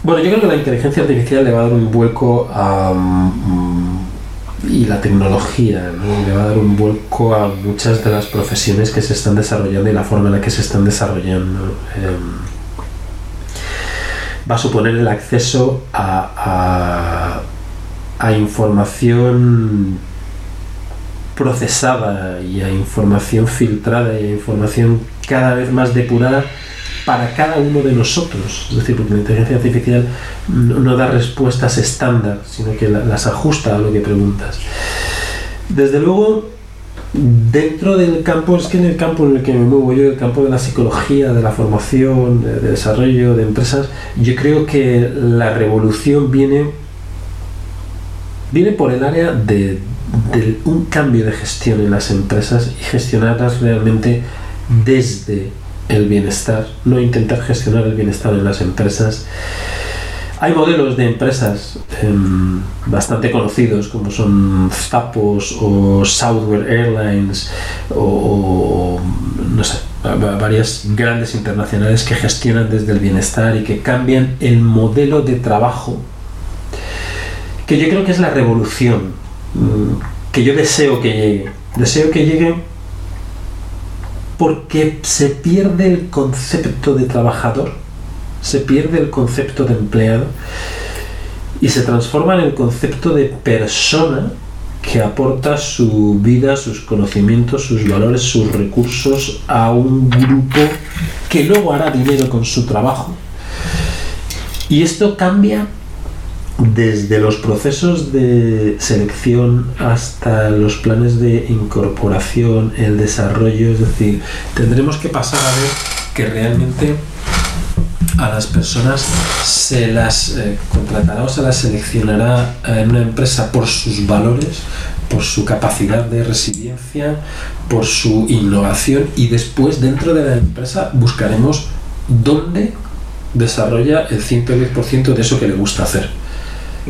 bueno, yo creo que la inteligencia artificial le va a dar un vuelco a. mm, y la tecnología ¿no? le va a dar un vuelco a muchas de las profesiones que se están desarrollando y la forma en la que se están desarrollando. Em, va a suponer el acceso a, a, a información procesada y a información filtrada y a información cada vez más depurada para cada uno de nosotros. Es decir, porque la inteligencia artificial no, da respuestas estándar, sino que la- las ajusta a lo que preguntas. Desde luego, dentro del campo, es que en el campo en el que me muevo yo, el campo de la psicología, de la formación, de, de desarrollo de empresas, yo creo que la revolución viene viene por el área de, de un cambio de gestión en las empresas y gestionarlas realmente desde el bienestar, no intentar gestionar el bienestar en las empresas. Hay modelos de empresas em, bastante conocidos como son Zappos o Southwest Airlines o, o, no sé, va- va- varias grandes internacionales que gestionan desde el bienestar y que cambian el modelo de trabajo que yo creo que es la revolución mm, que yo deseo que llegue. Deseo que llegue porque se pierde el concepto de trabajador, se pierde el concepto de empleado y se transforma en el concepto de persona que aporta su vida, sus conocimientos, sus valores, sus recursos a un grupo que luego hará dinero con su trabajo. Y esto cambia desde los procesos de selección hasta los planes de incorporación, el desarrollo, es decir, tendremos que pasar a ver que realmente a las personas se las eh, contratará o se las seleccionará en una empresa por sus valores, por su capacidad de resiliencia, por su innovación y después dentro de la empresa buscaremos dónde desarrolla el 110% de eso que le gusta hacer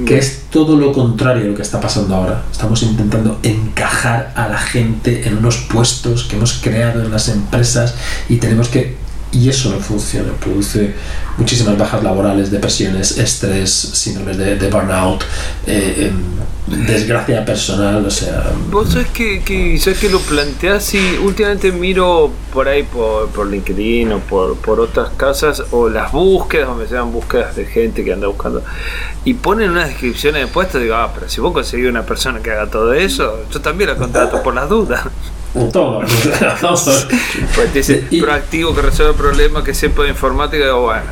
que es todo lo contrario a lo que está pasando ahora. Estamos intentando encajar a la gente en unos puestos que hemos creado en las empresas y tenemos que... Y eso no funciona, produce muchísimas bajas laborales, depresiones, estrés, síndromes de, de burnout, eh, em, desgracia personal, o sea... Vos sabés que, que, que lo planteás y últimamente miro por ahí por, por LinkedIn o por, por otras casas o las búsquedas, donde se dan búsquedas de gente que anda buscando y ponen unas descripciones de puestos digo, ah, pero si vos conseguís una persona que haga todo eso, yo también la contrato por las dudas. Todo. Pues dice proactivo que resuelve problemas, que sepa de informática, digo, bueno,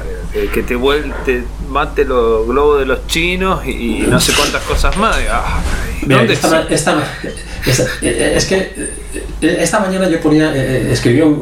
que, te vuel- te mate los globos de los chinos y, no sé cuántas cosas más. Ah, ¿y Mira, ¿Dónde esta, esta ma- esta- eh, es que eh, esta mañana yo ponía, eh, escribía un,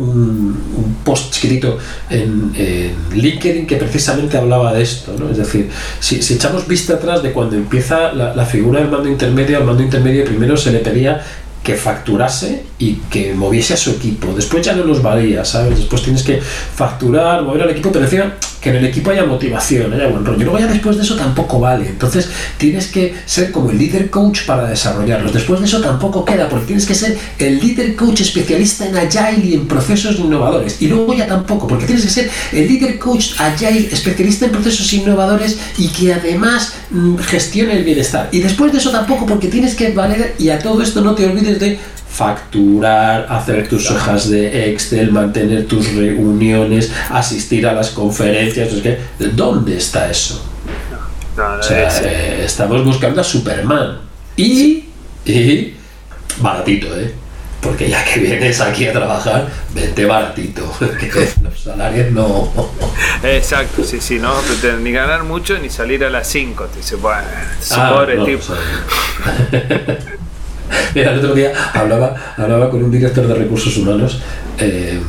un post chiquitito en, en LinkedIn que precisamente hablaba de esto, ¿no? Es decir, si, si echamos vista atrás de cuando empieza la, la figura del mando intermedio, al mando intermedio primero se le pedía que facturase y que moviese a su equipo. Después ya no los valía, ¿sabes? Después tienes que facturar, mover al equipo, pero encima que en el equipo haya motivación, haya buen rollo. Luego ya después de eso tampoco vale. Entonces tienes que ser como el líder coach para desarrollarlos. Después de eso tampoco queda, porque tienes que ser el líder coach especialista en Agile y en procesos innovadores. Y luego ya tampoco, porque tienes que ser el líder coach Agile especialista en procesos innovadores y que además mm, gestione el bienestar. Y después de eso tampoco, porque tienes que valer, y a todo esto no te olvides de facturar, hacer tus hojas de Excel, mantener tus reuniones, asistir a las conferencias. Es que, ¿Dónde está eso? O sea, eh, estamos buscando a Superman. Y, y baratito, ¿eh? Porque ya que vienes aquí a trabajar, vente baratito. los salarios no. Exacto, sí, sí, no ni ganar mucho ni salir a las 5. Te dice, bueno, ah, pobre tipo. Mira, el otro día hablaba, hablaba con un director de recursos humanos. Eh,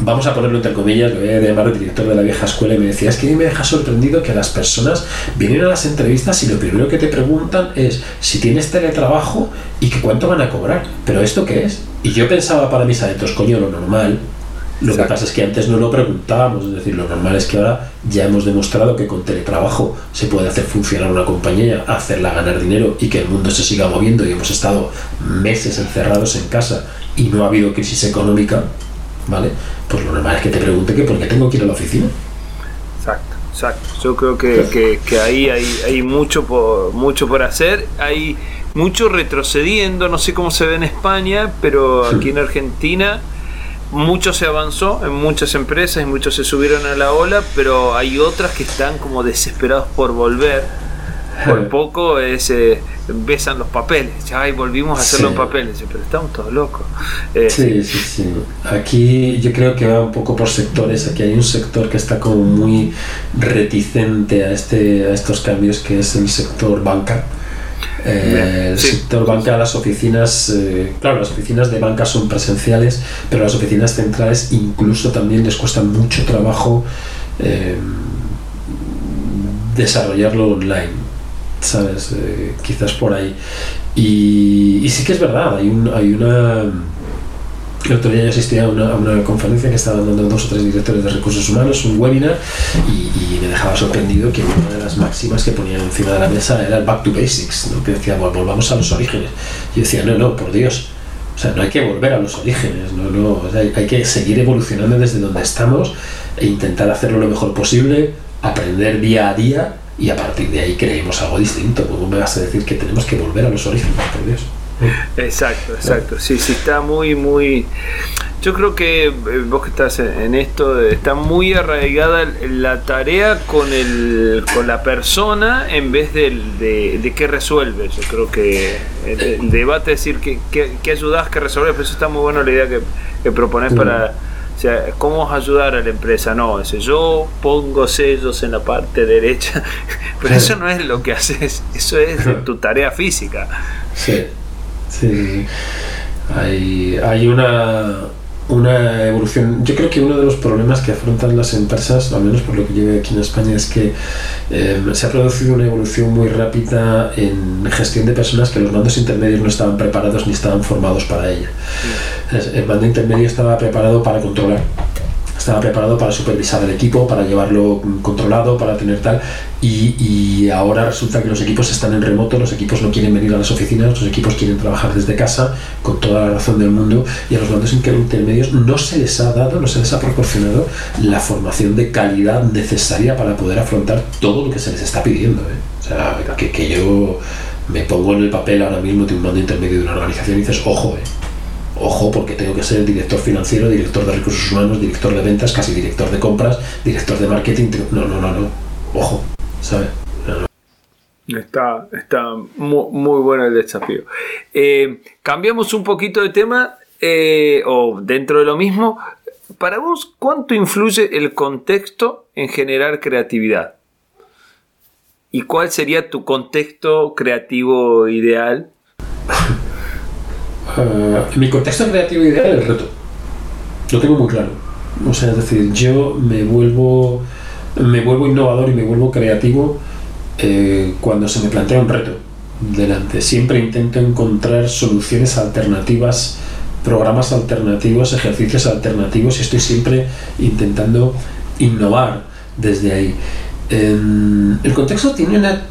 vamos a ponerlo entre comillas, lo voy a llamar el director de la vieja escuela, y me decía, es que a mí me deja sorprendido que las personas vienen a las entrevistas y lo primero que te preguntan es si tienes teletrabajo y que cuánto van a cobrar. ¿Pero esto qué es? Y yo pensaba para mis adentros, coño, lo normal lo que pasa es que antes no lo preguntábamos, es decir, lo normal es que ahora ya hemos demostrado que con teletrabajo se puede hacer funcionar una compañía, hacerla ganar dinero y que el mundo se siga moviendo y hemos estado meses encerrados en casa y no ha habido crisis económica, ¿vale? Pues lo normal es que te pregunte que por qué tengo que ir a la oficina. Exacto, exacto. Yo creo que, que, ahí hay, hay mucho, por, mucho por hacer. Hay mucho retrocediendo, no sé cómo se ve en España, pero aquí en Argentina mucho se avanzó en muchas empresas y muchos se subieron a la ola, pero hay otras que están como desesperados por volver. Por poco es, eh, besan los papeles, ya volvimos a hacer los papeles, pero estamos todos locos. Eh, sí, sí, sí. Aquí yo creo que va un poco por sectores. Aquí hay un sector que está como muy reticente a, este, a estos cambios, que es el sector banca eh, el sector banca, las oficinas, eh, claro, las oficinas de banca son presenciales, pero las oficinas centrales incluso también les cuesta mucho trabajo eh, desarrollarlo online, ¿sabes? quizás por ahí. Y, y, sí que es verdad, hay, un, hay una el otro día yo asistí a una, conferencia que estaban dando dos o tres directores de recursos humanos, un webinar, y, me dejaba sorprendido que una de las máximas que ponían encima de la mesa era el back to basics, ¿no? que decía, volvamos a los orígenes. Y decía, no, no, por Dios, o sea, no hay que volver a los orígenes, no, no, hay, que seguir evolucionando desde donde estamos e intentar hacerlo lo mejor posible, aprender día a día y a partir de ahí creemos algo distinto. ¿Cómo me vas a decir que tenemos que volver a los orígenes, por Dios? Exacto, exacto. Sí, sí, está muy, muy... Yo creo que eh, vos que estás en esto, está muy arraigada la tarea con, el, con la persona en vez de, de, qué resuelve. Yo creo que el, debate es decir que, que, ayudás, que resolver, pero eso está muy bueno la idea que, que proponés para... O sea, ¿cómo ayudar a la empresa? No, ese yo pongo sellos en la parte derecha, pero eso no es lo que haces, eso es tu tarea física. Sí. Sí, hay, hay una, una evolución. Yo creo que uno de los problemas que afrontan las empresas, al menos por lo que yo veo aquí en España, es que eh, se ha producido una evolución muy rápida en gestión de personas que los mandos intermedios no estaban preparados ni estaban formados para ella. El mando intermedio estaba preparado para controlar estaba preparado para supervisar el equipo, para llevarlo controlado, para tener tal. Y, ahora resulta que los equipos están en remoto, los equipos no quieren venir a las oficinas, los equipos quieren trabajar desde casa, con toda la razón del mundo, y a los mandos intermedios no se les ha dado, no se les ha proporcionado la formación de calidad necesaria para poder afrontar todo lo que se les está pidiendo. ¿eh? O sea, que, que yo me pongo en el papel ahora mismo de un mando intermedio de una organización y dices, ojo, eh, Ojo, porque tengo que ser director financiero, director de recursos humanos, director de ventas, casi director de compras, director de marketing. No, no, no, no. Ojo, ¿sabes? Está, está muy, bueno el desafío. Eh, cambiamos un poquito de tema, eh, o dentro de lo mismo. Para vos, ¿cuánto influye el contexto en generar creatividad? ¿Y cuál sería tu contexto creativo ideal? mi contexto creativo ideal el reto. Lo tengo muy claro. O sea, es decir, yo me vuelvo, me vuelvo innovador y me vuelvo creativo eh, cuando se me plantea un reto delante. Siempre intento encontrar soluciones alternativas, programas alternativos, ejercicios alternativos y estoy siempre intentando innovar desde ahí. El contexto tiene, una,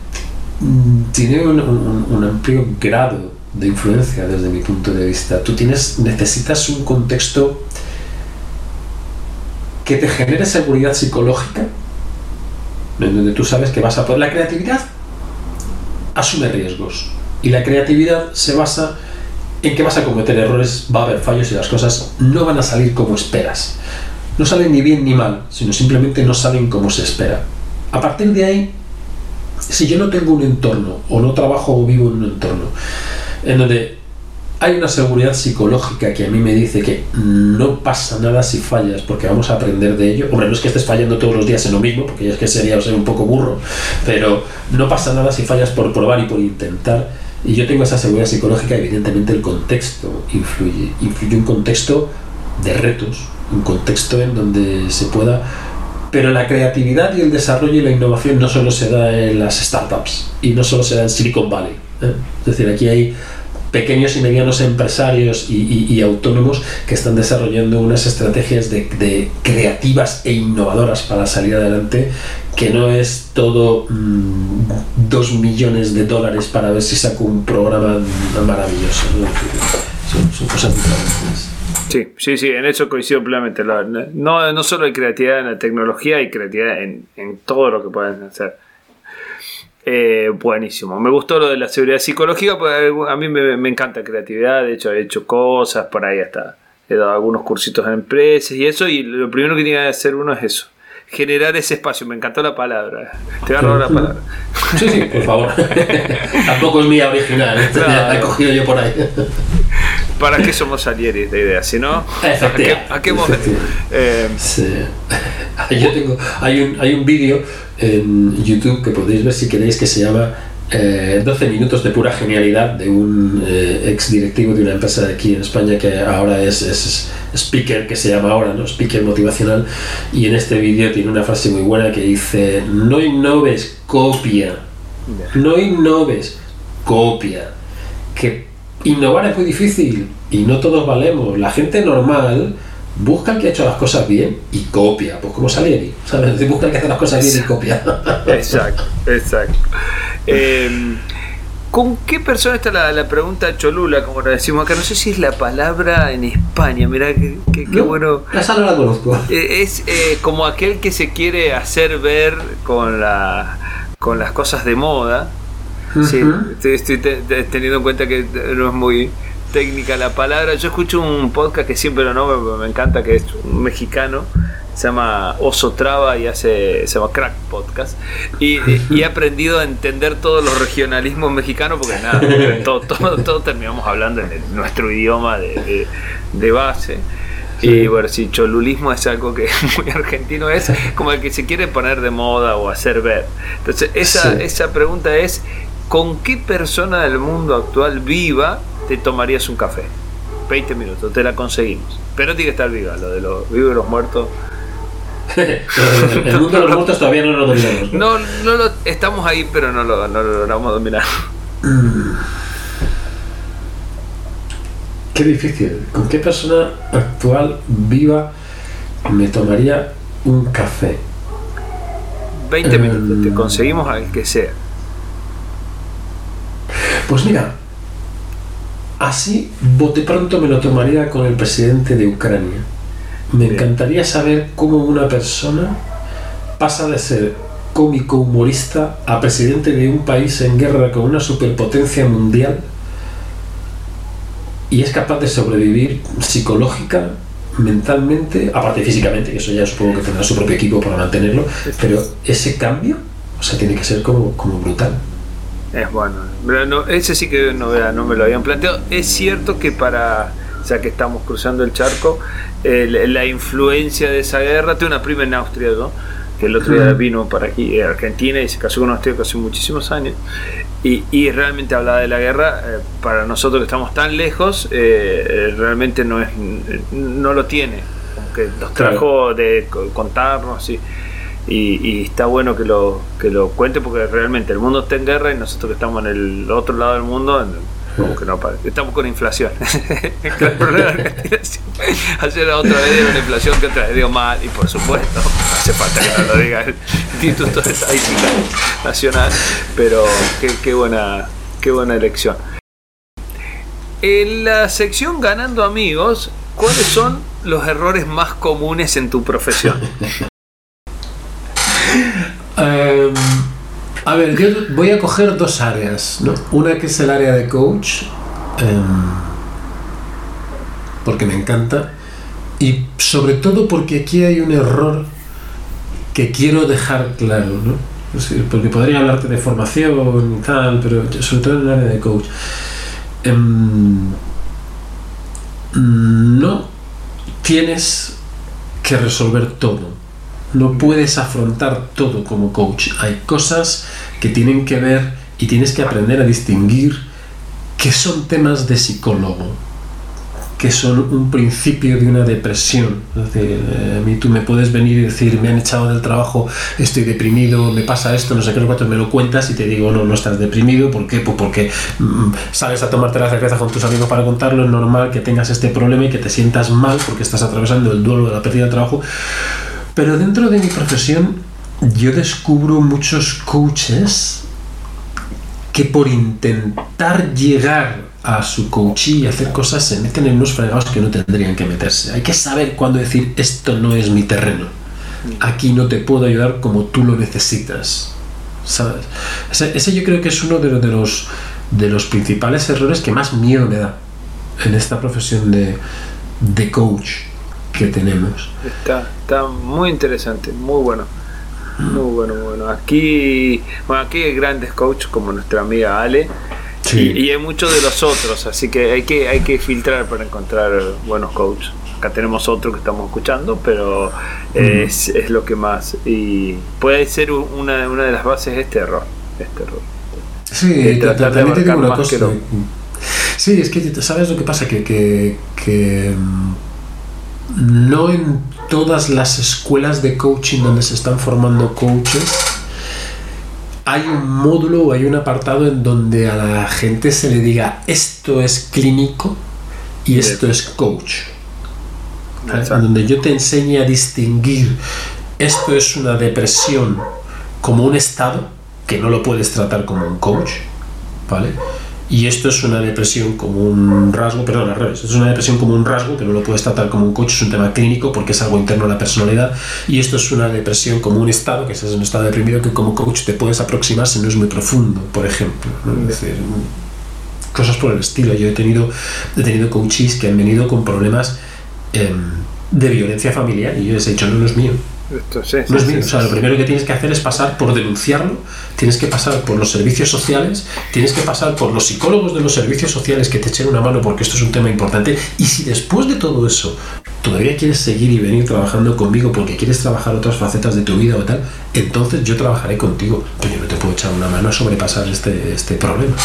tiene un, amplio grado de influencia desde mi punto de vista. Tú tienes, necesitas un contexto que te genere seguridad psicológica, en donde tú sabes que vas a poder. La creatividad asume riesgos y la creatividad se basa en que vas a cometer errores, va a haber fallos y las cosas no van a salir como esperas. No salen ni bien ni mal, sino simplemente no salen como se espera. A partir de ahí, si yo no tengo un entorno o no trabajo o vivo en un entorno en donde hay una seguridad psicológica que a mí me dice que no pasa nada si fallas porque vamos a aprender de ello. Hombre, no es que estés fallando todos los días en lo mismo, porque ya es que sería ser un poco burro, pero no pasa nada si fallas por probar y por intentar. Y yo tengo esa seguridad psicológica, evidentemente el contexto influye. Influye un contexto de retos, un contexto en donde se pueda pero la creatividad y el desarrollo y la innovación no solo se da en las startups y no solo se da en Silicon Valley. ¿Eh? Es decir, aquí hay pequeños y medianos empresarios y, autónomos que están desarrollando unas estrategias de, creativas e innovadoras para salir adelante que no es todo mm, dos millones de dólares para ver si saco un programa maravilloso son, cosas diferentes Sí, sí, sí, en eso coincido plenamente. No, no solo hay creatividad en la tecnología, hay creatividad en, en todo lo que pueden hacer. Eh, buenísimo. Me gustó lo de la seguridad psicológica, porque a mí me, encanta creatividad. De hecho, he hecho cosas por ahí hasta. He dado algunos cursitos en empresas y eso. Y lo primero que tiene que hacer uno es eso. Generar ese espacio. Me encantó la palabra. Te voy a robar la palabra. Sí, sí, por favor. Tampoco es mía original. La he cogido yo por ahí. ¿Para qué somos salieres de ideas? Si no, ¿a qué, a qué eh, sí. Yo tengo, hay un, hay un vídeo en YouTube que podéis ver si queréis que se llama 12 eh, minutos de pura genialidad de un eh, ex directivo de una empresa de aquí en España que ahora es, es, speaker, que se llama ahora, ¿no? Speaker motivacional. Y en este vídeo tiene una frase muy buena que dice, no innoves, copia. No innoves, copia. Que innovar es muy difícil y no todos valemos. La gente normal busca el que ha hecho las cosas bien y copia, pues como Salieri, ¿sabes? Busca el que hace las cosas bien y copia. Exacto, exacto. Em, ¿Con qué persona está la, pregunta Cholula, como lo decimos acá? No sé si es la palabra en España, mira qué, qué, bueno. Esa no la conozco. Eh, es eh, como aquel que se quiere hacer ver con, la, con las cosas de moda. Sí, estoy, teniendo en cuenta que no es muy técnica la palabra. Yo escucho un podcast que siempre lo nombro, me encanta, que es un mexicano, se llama Oso Traba y hace, se llama Crack Podcast. Y, he aprendido a entender todos los regionalismos mexicanos, porque nada, todos terminamos hablando en nuestro idioma de, base. Y bueno, si cholulismo es algo que muy argentino es como el que se quiere poner de moda o hacer ver. Entonces, esa, esa pregunta es, ¿con qué persona del mundo actual viva te tomarías un café? 20 minutos, te la conseguimos. Pero tiene que estar viva, lo de los vivos y los muertos. el mundo de los muertos todavía no lo dominamos. No, no lo, estamos ahí, pero no lo, no lo logramos dominar. Qué difícil. ¿Con qué persona actual viva me tomaría un café? 20 minutos, te conseguimos al que sea. Pues mira, así bote pronto me lo tomaría con el presidente de Ucrania. Me encantaría saber cómo una persona pasa de ser cómico humorista a presidente de un país en guerra con una superpotencia mundial y es capaz de sobrevivir psicológica, mentalmente, aparte físicamente, que eso ya supongo que tendrá su propio equipo para mantenerlo, pero ese cambio, o sea, tiene que ser como, como brutal. Es bueno. No, ese sí que no, no me lo habían planteado. Es cierto que para, ya que estamos cruzando el charco, la influencia de esa guerra, tengo una prima en Austria, ¿no? que el otro día vino para aquí, Argentina, y se casó con un austríaco hace muchísimos años, y, y, realmente hablaba de la guerra, eh, para nosotros que estamos tan lejos, eh, eh, realmente no, es, no lo tiene, como que nos trajo de contarnos, y, y, está bueno que lo, que lo cuente porque realmente el mundo está en guerra y nosotros que estamos en el otro lado del mundo como que no. Estamos con inflación. el problema de Ayer otra vez dieron inflación que otra vez dio mal, y por supuesto, hace falta que no lo diga el Instituto de Estadística Nacional, pero qué, qué buena, qué buena elección. En la sección Ganando Amigos, ¿cuáles son los errores más comunes en tu profesión? Em, a ver, yo voy a coger dos áreas. ¿no? Una que es el área de coach, em, porque me encanta, y sobre todo porque aquí hay un error que quiero dejar claro. ¿no? porque podría hablarte de formación y tal, pero sobre todo en el área de coach. Em, no tienes que resolver todo no puedes afrontar todo como coach. Hay cosas que tienen que ver y tienes que aprender a distinguir que son temas de psicólogo, que son un principio de una depresión. Es decir, eh, a mí tú me puedes venir y decir, me han echado del trabajo, estoy deprimido, me pasa esto, no sé qué, cuánto me lo cuentas y te digo, no, no estás deprimido. ¿Por qué? Pues porque mm, sales a tomarte la cerveza con tus amigos para contarlo, es normal que tengas este problema y que te sientas mal porque estás atravesando el duelo de la pérdida de trabajo pero dentro de mi profesión yo descubro muchos coaches que por intentar llegar a su coach y hacer cosas se meten en unos fregados que no tendrían que meterse. Hay que saber cuándo decir esto no es mi terreno. Aquí no te puedo ayudar como tú lo necesitas. ¿Sabes? Ese, yo creo que es uno de, los, de los principales errores que más miedo me da en esta profesión de, de coach que tenemos. Está, está muy interesante, muy bueno. Muy bueno, bueno. Aquí, bueno, aquí hay grandes coaches como nuestra amiga Ale. Y, hay muchos de los otros, así que hay que hay que filtrar para encontrar buenos coaches. Acá tenemos otro que estamos escuchando, pero es, es, lo que más. Y puede ser una, una de las bases este error. Este error. Sí, tratar de abarcar más que Sí, es que sabes lo que pasa, que, que, que no en todas las escuelas de coaching donde se están formando coaches hay un módulo o hay un apartado en donde a la gente se le diga esto es clínico y esto es coach. En donde yo te enseñe a distinguir esto es una depresión como un estado que no lo puedes tratar como un coach, ¿vale? Y esto es una depresión como un rasgo, perdón, al revés, es una depresión como un rasgo que no lo puedes tratar como un coach, es un tema clínico porque es algo interno a la personalidad. Y esto es una depresión como un estado, que es un estado deprimido que como coach te puedes aproximar si no es muy profundo, por ejemplo. Cosas por el estilo. Yo he tenido, he tenido coaches que han venido con problemas em, de violencia familiar y yo les he dicho, no, no es mío no es bien. o sea, lo primero que tienes que hacer es pasar por denunciarlo, tienes que pasar por los servicios sociales, tienes que pasar por los psicólogos de los servicios sociales que te echen una mano porque esto es un tema importante. Y si después de todo eso todavía quieres seguir y venir trabajando conmigo porque quieres trabajar otras facetas de tu vida o tal, entonces yo trabajaré contigo, pero yo no te puedo echar una mano a sobrepasar este, este problema.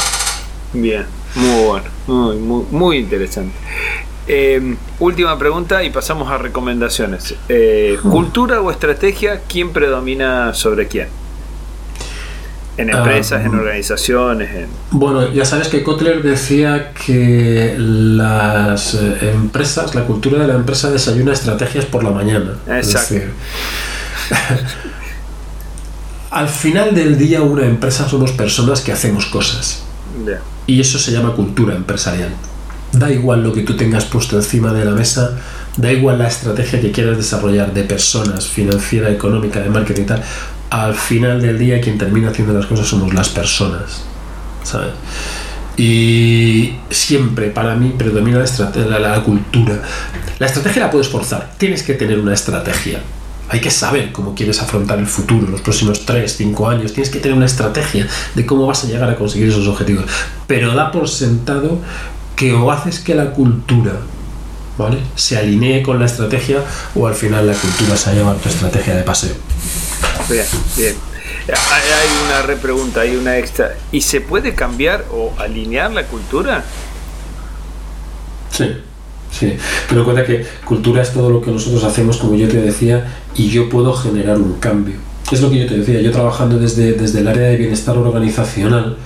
Bien, muy bueno, muy, muy, muy interesante. Em, última pregunta y pasamos a recomendaciones. Eh, ¿Cultura o estrategia? ¿Quién predomina sobre quién? En empresas, en ah, organizaciones. En... Bueno, ya sabes que Kotler decía que las eh, empresas, la cultura de la empresa desayuna estrategias por la mañana. Exacto. al final del día una empresa somos personas que hacemos cosas. Y eso se llama cultura empresarial. Da igual lo que tú tengas puesto encima de la mesa, da igual la estrategia que quieras desarrollar de personas, financiera, económica, de marketing y tal. Al final del día quien termina haciendo las cosas somos las personas. ¿Sabes? Y siempre para mí predomina la, la, cultura. La estrategia la puedes forzar. Tienes que tener una estrategia. Hay que saber cómo quieres afrontar el futuro, los próximos 3, 5 años. Tienes que tener una estrategia de cómo vas a llegar a conseguir esos objetivos. Pero da por sentado que o haces que la cultura ¿vale? se alinee con la estrategia o al final la cultura se lleva tu estrategia de paseo. Bien, bien. Hay una repregunta, hay una extra. ¿Y se puede cambiar o alinear la cultura? Sí, sí. Pero cuenta que cultura es todo lo que nosotros hacemos, como yo te decía, y yo puedo generar un cambio. Es lo que yo te decía, yo trabajando desde, desde el área de bienestar organizacional,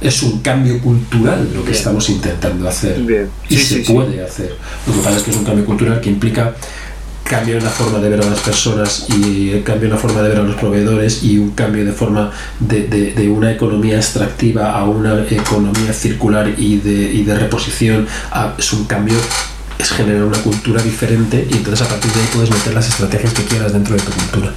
es un cambio cultural lo que Bien. estamos intentando hacer. Bien. Y Sí, se sí, puede hacer. Lo que pasa es que es un cambio cultural que implica cambio en la forma de ver a las personas y el cambio en la forma de ver a los proveedores y un cambio de forma de, de- de una economía extractiva a una economía circular y de, y de reposición. a- es un cambio, es generar una cultura diferente y entonces a partir de ahí puedes meter las estrategias que quieras dentro de tu cultura.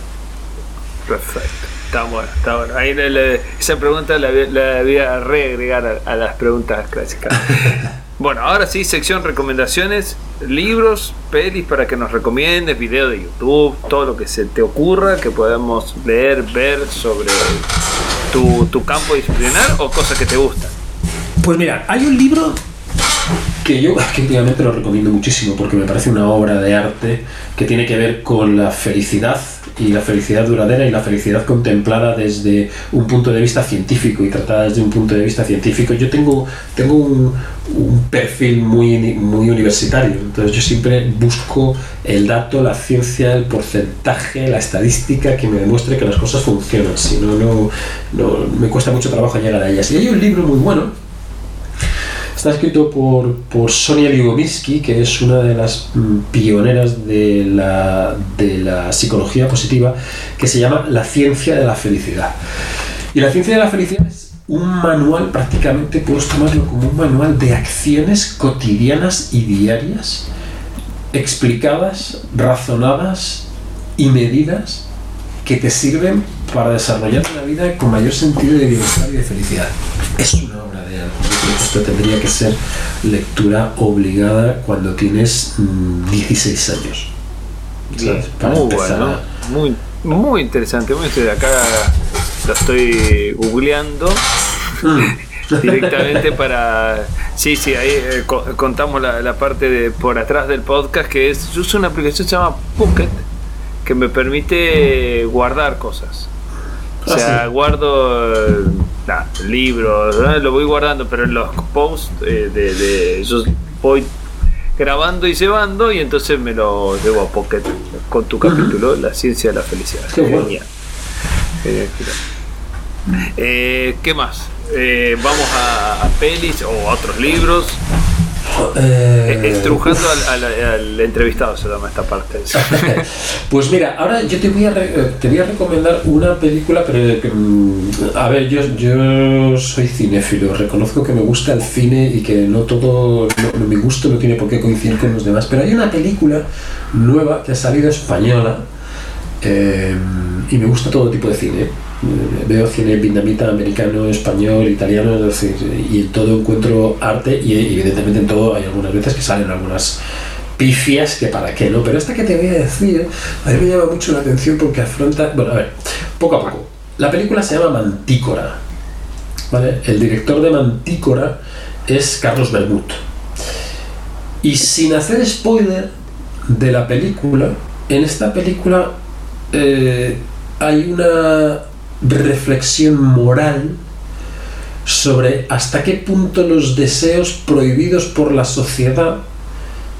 Perfecto. Está bueno, está bueno. Ahí le- le- esa pregunta la, la voy a reagregar a, a las preguntas clásicas. bueno, ahora sí, sección recomendaciones, libros, pelis para que nos recomiendes, videos de YouTube, todo lo que se te ocurra que podamos leer, ver sobre tu, tu campo disciplinar o cosas que te gustan. Pues mira, hay un libro que yo que últimamente lo recomiendo muchísimo porque me parece una obra de arte que tiene que ver con la felicidad y la felicidad duradera y la felicidad contemplada desde un punto de vista científico y tratada desde un punto de vista científico. Yo tengo, tengo un, perfil muy, muy universitario, entonces yo siempre busco el dato, la ciencia, el porcentaje, la estadística que me demuestre que las cosas funcionan, si no, no, no me cuesta mucho trabajo llegar a ellas. Y hay un libro muy bueno Está escrito por, por Sonia Lyubomirsky, que es una de las pioneras de la, de la psicología positiva, que se llama La ciencia de la felicidad. Y la ciencia de la felicidad es un manual, prácticamente puedes tomarlo como un manual de acciones cotidianas y diarias, explicadas, razonadas y medidas que te sirven para desarrollar una vida con mayor sentido de bienestar y de felicidad. Es una esto tendría que ser lectura obligada cuando tienes mm, 16 años. ¿sabes? Para muy empezar bueno, a- muy, muy interesante. Muy interesante. Acá lo estoy googleando directamente para... Sí, sí, ahí eh, co- contamos la, la parte de por atrás del podcast que es... Yo uso una aplicación que se llama Pocket que me permite guardar cosas. O Ah, sea, sí. guardo eh, nah, libros, ¿eh? lo voy guardando, pero en los posts eh, de, de- yo voy grabando y llevando y entonces me lo llevo a Pocket con tu capítulo, La ciencia de la felicidad. Qué bueno. Genial. Genial, genial. Eh, ¿Qué más? Eh, vamos a, a pelis o a otros libros. Eh, Eh, Estrujando al, al- al entrevistado se llama esta parte. Pues mira, ahora yo te voy a, re- eh, te voy a recomendar una película, pero que, mm, a ver, yo, yo soy cinéfilo, reconozco que me gusta el cine y que no todo, no- no- mi gusto no tiene por qué coincidir con los demás, pero hay una película nueva que ha salido española eh, y me gusta todo tipo de cine. Eh, Veo cine vietnamita, americano, español, italiano, es decir, y en todo encuentro arte y evidentemente en todo hay algunas veces que salen algunas pifias que para qué, ¿no? Pero esta que te voy a decir, a mí me llama mucho la atención porque afronta, bueno, a ver, poco a poco. La película se llama Mantícora, ¿vale? El director de Mantícora es Carlos Bermud. Y sin hacer spoiler de la película, en esta película eh, hay una reflexión moral sobre hasta qué punto los deseos prohibidos por la sociedad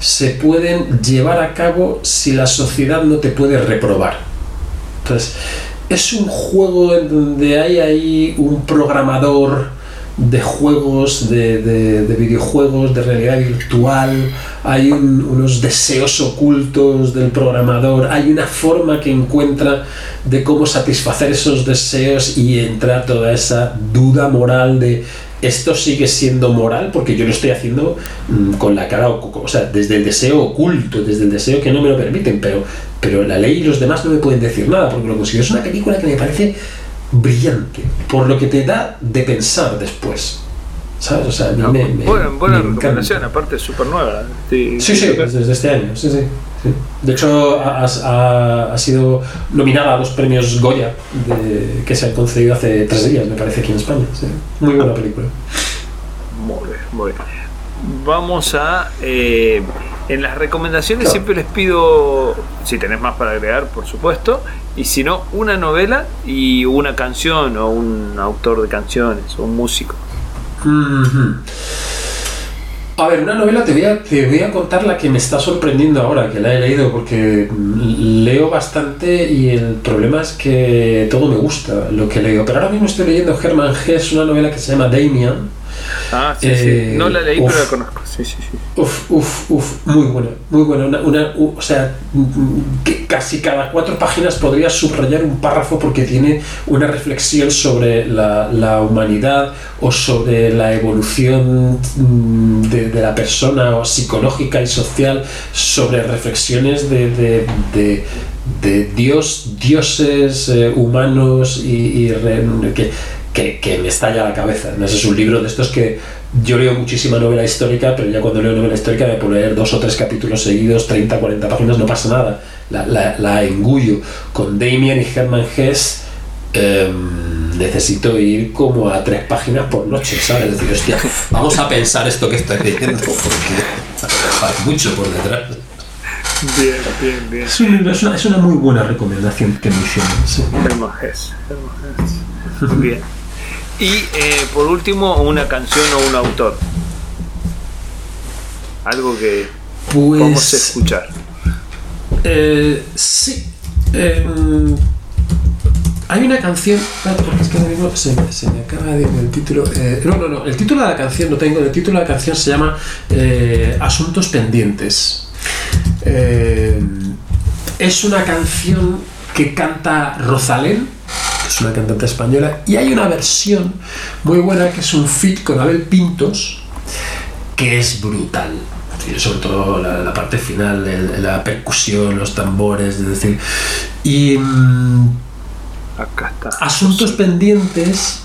se pueden llevar a cabo si la sociedad no te puede reprobar. Entonces, es un juego donde hay ahí un programador de juegos, de, de- de videojuegos, de realidad virtual, hay un- unos deseos ocultos del programador, hay una forma que encuentra de cómo satisfacer esos deseos y entra toda esa duda moral de esto sigue siendo moral porque yo lo estoy haciendo mm, con la cara o, o sea, desde el deseo oculto, desde el deseo que no me lo permiten, pero, pero la ley y los demás no me pueden decir nada porque lo considero es una película que me parece brillante, por lo que te da de pensar después. ¿Sabes? O sea, a mí me, me- buena buena me encanta. aparte es súper nueva. Sí, Sí, sí, desde, desde este año, sí, sí. sí. De hecho, ha, ha- ha sido nominada a los premios Goya de- que se han concedido hace tres días, me parece, aquí en España. sí. Muy buena película. Muy bien, muy bien. Vamos a. eh, en las recomendaciones Claro. siempre les pido, si tenés más para agregar, por supuesto, y si no, una novela y una canción o un autor de canciones o un músico. A ver, una novela te voy, a, te voy a contar la que me está sorprendiendo ahora, que la he leído, porque leo bastante y el problema es que todo me gusta lo que leo. Pero ahora mismo estoy leyendo Herman Hesse, una novela que se llama Damian. Ah, sí, sí. No la leí, pero la conozco. Sí, sí, sí. Uf, uf, uf, muy buena, muy buena. Una, una, o sea, que casi cada cuatro páginas podrías subrayar un párrafo porque tiene una reflexión sobre la, la humanidad o sobre la evolución de, de, la persona o psicológica y social, sobre reflexiones de, de, de de Dios, dioses eh, humanos y, y re, que, que, que, me estalla la cabeza. Ese es un libro de estos que yo leo muchísima novela histórica, pero ya cuando leo novela histórica me puedo leer dos o tres capítulos seguidos, 30, 40 páginas, no pasa nada. La, la, la engullo. Con Damien y Herman Hess eh, necesito ir como a tres páginas por noche, ¿sabes? Es decir, hostia, vamos a pensar esto que estoy leyendo, porque hay mucho por detrás. Bien, bien, bien. Es, un, es, una, es una, muy buena recomendación que me hicieron. Sí. Hess. Bien. Y eh, por último, una canción o un autor. Algo que pues, vamos a escuchar. Eh, sí. Eh, hay una canción. Porque es que ahora mismo se me, se me acaba de ir el título. Eh, no, no, no. El título de la canción no tengo. El título de la canción se llama Asuntos Pendientes. es una canción que canta Rosalén es una cantante española, y hay una versión muy buena que es un fit con Abel Pintos, que es brutal. Sobre todo la, la parte final, el, la percusión, los tambores, es decir. Y. Mmm, Acá está. Asuntos pendientes.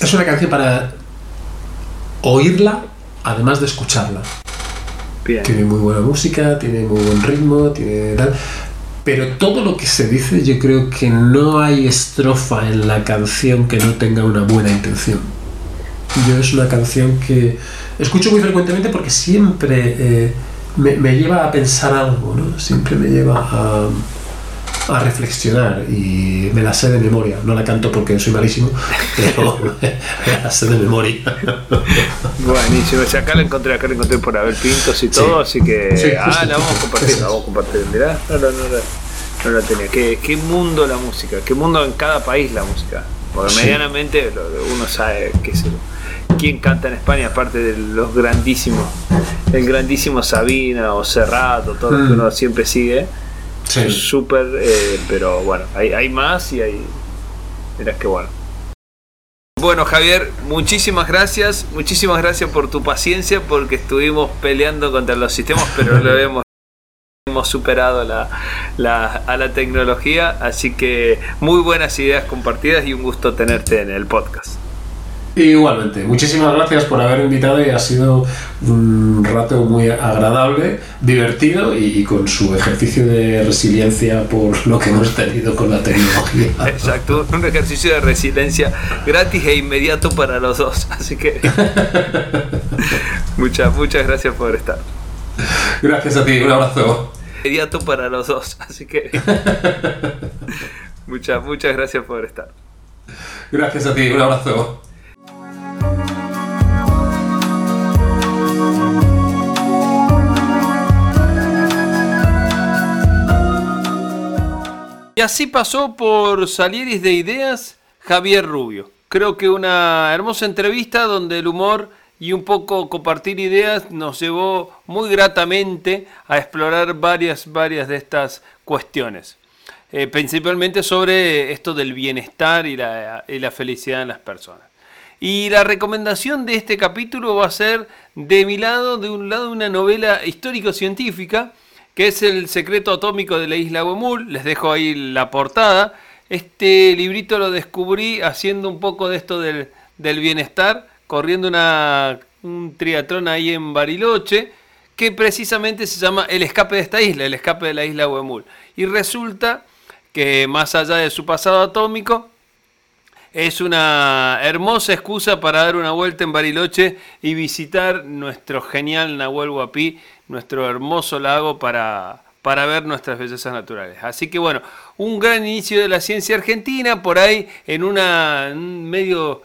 Es una canción para oírla, además de escucharla. Bien. Tiene muy buena música, tiene muy buen ritmo, tiene tal pero todo lo que se dice yo creo que no hay estrofa en la canción que no tenga una buena intención. Yo es una canción que escucho muy frecuentemente porque siempre eh, me, me, lleva a pensar algo, ¿no? siempre me lleva a, a, reflexionar y me la sé de memoria. No la canto porque soy malísimo, pero me la sé de memoria. Buenísimo, o sea, acá la encontré, acá la encontré por haber pintos y todo, sí. así que sí, ah, la vamos a compartir, la vamos a compartir. Mirá, no, no, no, no, no la tenía. ¿Qué, qué mundo la música, qué mundo en cada país la música. Porque sí. medianamente uno sabe qué es quién canta en España, aparte de los grandísimos, el grandísimo Sabina o Serrat o todo lo que uno siempre sigue. Sí. Súper, eh, pero bueno, hay, hay más y hay. Mirá que bueno. Bueno, Javier, muchísimas gracias. Muchísimas gracias por tu paciencia porque estuvimos peleando contra los sistemas, pero lo hemos, hemos superado la, la, a la tecnología. Así que muy buenas ideas compartidas y un gusto tenerte en el podcast. Igualmente, muchísimas gracias por haber invitado y ha sido un rato muy agradable, divertido y, y, con su ejercicio de resiliencia por lo que hemos tenido con la tecnología. Exacto, un ejercicio de resiliencia gratis e inmediato para los dos, así que muchas, muchas gracias por estar. Gracias a ti, un abrazo. Inmediato para los dos, así que muchas, muchas gracias por estar. Gracias a ti, un abrazo. Y así pasó por Salieris de Ideas Javier Rubio. Creo que una hermosa entrevista donde el humor y un poco compartir ideas nos llevó muy gratamente a explorar varias, varias de estas cuestiones. Eh, principalmente sobre esto del bienestar y la, y la felicidad en las personas. Y la recomendación de este capítulo va a ser de mi lado, de un lado una novela histórico-científica, que es El secreto atómico de la isla Huemul. Les dejo ahí la portada. Este librito lo descubrí haciendo un poco de esto del, del bienestar, corriendo una, un triatlón ahí en Bariloche, que precisamente se llama El escape de esta isla, el escape de la isla Huemul. Y resulta que más allá de su pasado atómico, es una hermosa excusa para dar una vuelta en Bariloche y visitar nuestro genial Nahuel Huapi, nuestro hermoso lago para, para ver nuestras bellezas naturales. Así que bueno, un gran inicio de la ciencia argentina, por ahí en una un medio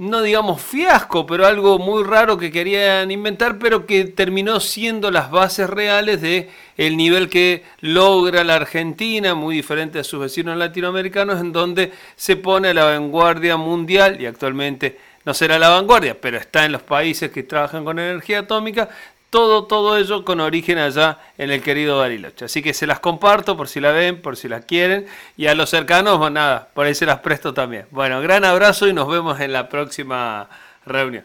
no digamos fiasco, pero algo muy raro que querían inventar, pero que terminó siendo las bases reales de el nivel que logra la Argentina, muy diferente a sus vecinos latinoamericanos, en donde se pone a la vanguardia mundial y actualmente no será la vanguardia, pero está en los países que trabajan con energía atómica, todo, todo ello con origen allá en el querido Bariloche. Así que se las comparto por si la ven, por si las quieren. Y a los cercanos, pues nada, por ahí se las presto también. Bueno, gran abrazo y nos vemos en la próxima reunión.